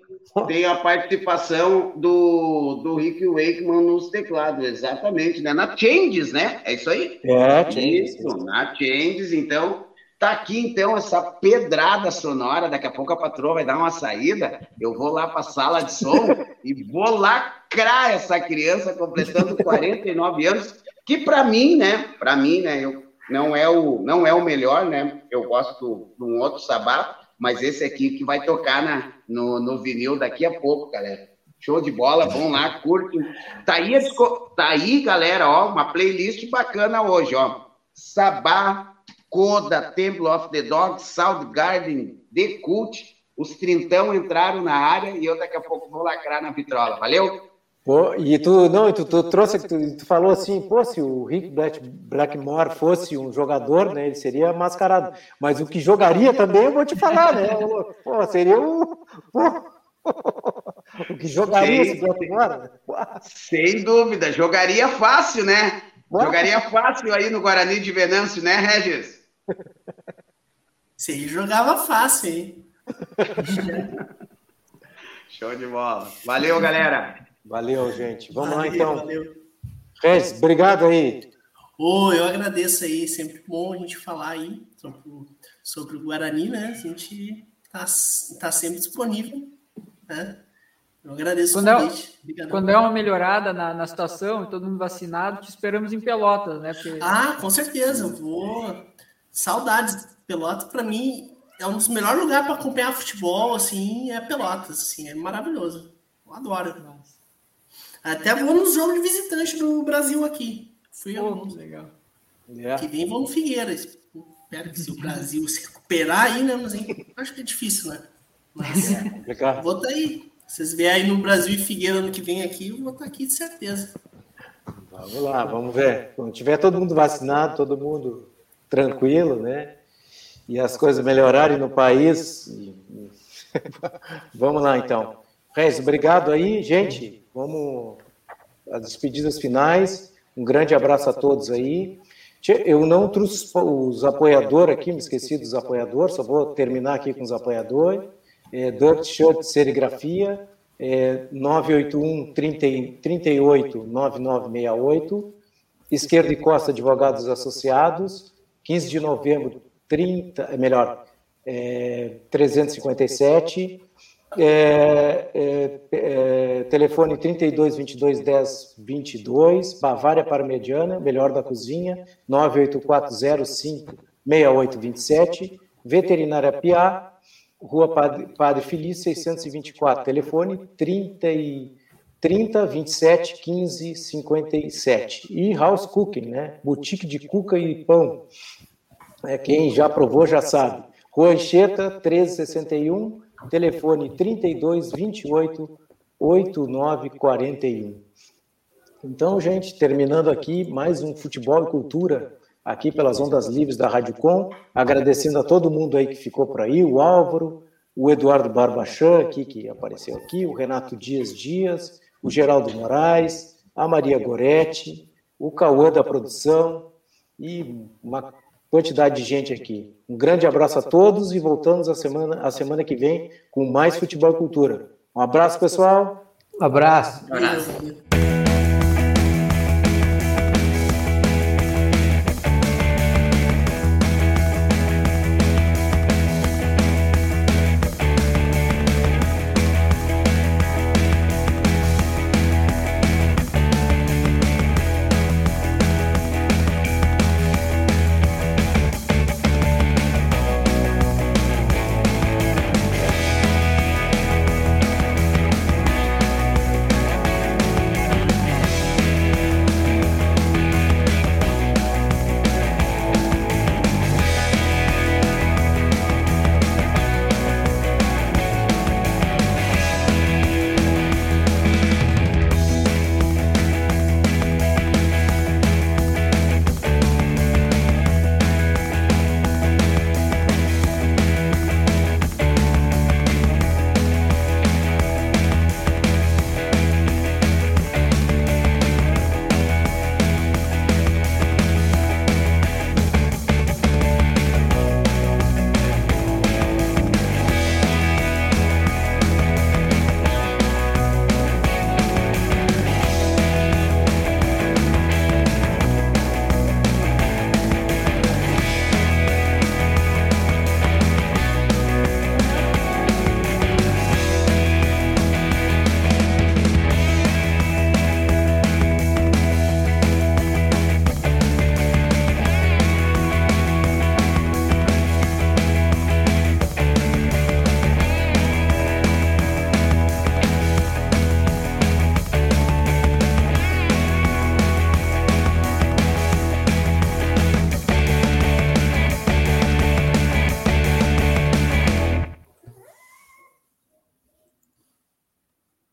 tem a participação do, do Rick Wakeman nos teclados, exatamente, né? Na Changes, né? É isso aí? É, Changes. Isso, na Changes, então. Tá aqui, então, essa pedrada sonora. Daqui a pouco a patroa vai dar uma saída. Eu vou lá para a sala de som e vou lacrar essa criança completando 49 anos, que para mim, né? Para mim, né? Eu, não, é o, não é o melhor, né? Eu gosto de um outro sabá, mas esse aqui que vai tocar na, no, no vinil daqui a pouco, galera. Show de bola, vão lá, curte. Tá aí, tá aí, galera, ó, uma playlist bacana hoje, ó. Sabá, Coda, Temple of the Dog, Soundgarden, The Cult. Os trintão entraram na área e eu daqui a pouco vou lacrar na vitrola. Valeu? Pô, e tu não, tu, tu trouxe, tu, tu, falou assim, pô, se o Rick Black, Blackmore fosse um jogador, né, ele seria mascarado. Mas o que jogaria também, eu vou te falar, né? Pô, seria o, o que jogaria esse Blackmore. Sem dúvida, jogaria fácil, né? Jogaria fácil aí no Guarani de Venâncio, né, Regis? Se ele jogava fácil, hein? Show de bola. Valeu, galera. Valeu, gente. Vamos valeu, lá, então. Valeu. Regis, obrigado aí. Oh, eu agradeço aí. Sempre bom a gente falar aí sobre, sobre o Guarani, né? A gente tá, tá sempre disponível, né? Eu agradeço quando o é convite. É, quando é uma melhorada na, na situação, todo mundo vacinado, te esperamos em Pelotas, né? Porque... Ah, com certeza. Eu vou. Saudades. Pelotas, para mim, é um dos melhores lugares para acompanhar futebol, assim, é Pelotas, assim, é maravilhoso. Eu adoro. Nossa. Até vou nos jogos de visitante do Brasil aqui. Fui Pô, alguns. Legal. Yeah. Que vem vão Figueiras. Espero que se o Brasil se recuperar aí, né? Mas acho que é difícil, né? Mas é, vou estar tá aí. Se vocês vierem aí no Brasil e Figueira ano que vem aqui, eu vou estar tá aqui de certeza. Vamos lá, vamos ver. Quando tiver todo mundo vacinado, todo mundo tranquilo, né? E as coisas melhorarem no país. vamos lá, então. Reis, obrigado aí, gente. Vamos às despedidas finais. Um grande abraço a todos aí. Eu não trouxe os apoiadores aqui, me esqueci dos apoiadores, só vou terminar aqui com os apoiadores. É, Dirt Shirt Serigrafia, é, 981 30, 38 9968. Esquerda e Costa Advogados Associados, 15 de novembro, 30, é melhor, é, 357. É, é, é, telefone 32 22 10 22, Bavária para Mediana, melhor da cozinha, 98405 6827, Veterinária Piá, Rua Padre, Padre Feliz, 624, telefone 30, e, 30 27 15 57. E House Cooking, né? Boutique de cuca e pão. É, quem já provou já sabe. Rua Anchieta, 1361, telefone 32 28 8941. Então, gente, terminando aqui mais um Futebol e Cultura aqui pelas ondas livres da Rádio Com, agradecendo a todo mundo aí que ficou por aí, o Álvaro, o Eduardo Barbachan aqui que apareceu aqui, o Renato Dias Dias, o Geraldo Moraes, a Maria Goretti, o Cauã da produção e uma quantidade de gente aqui. Um grande abraço a todos e voltamos a semana, a semana que vem com mais Futebol e Cultura. Um abraço, pessoal. Um abraço. Um abraço.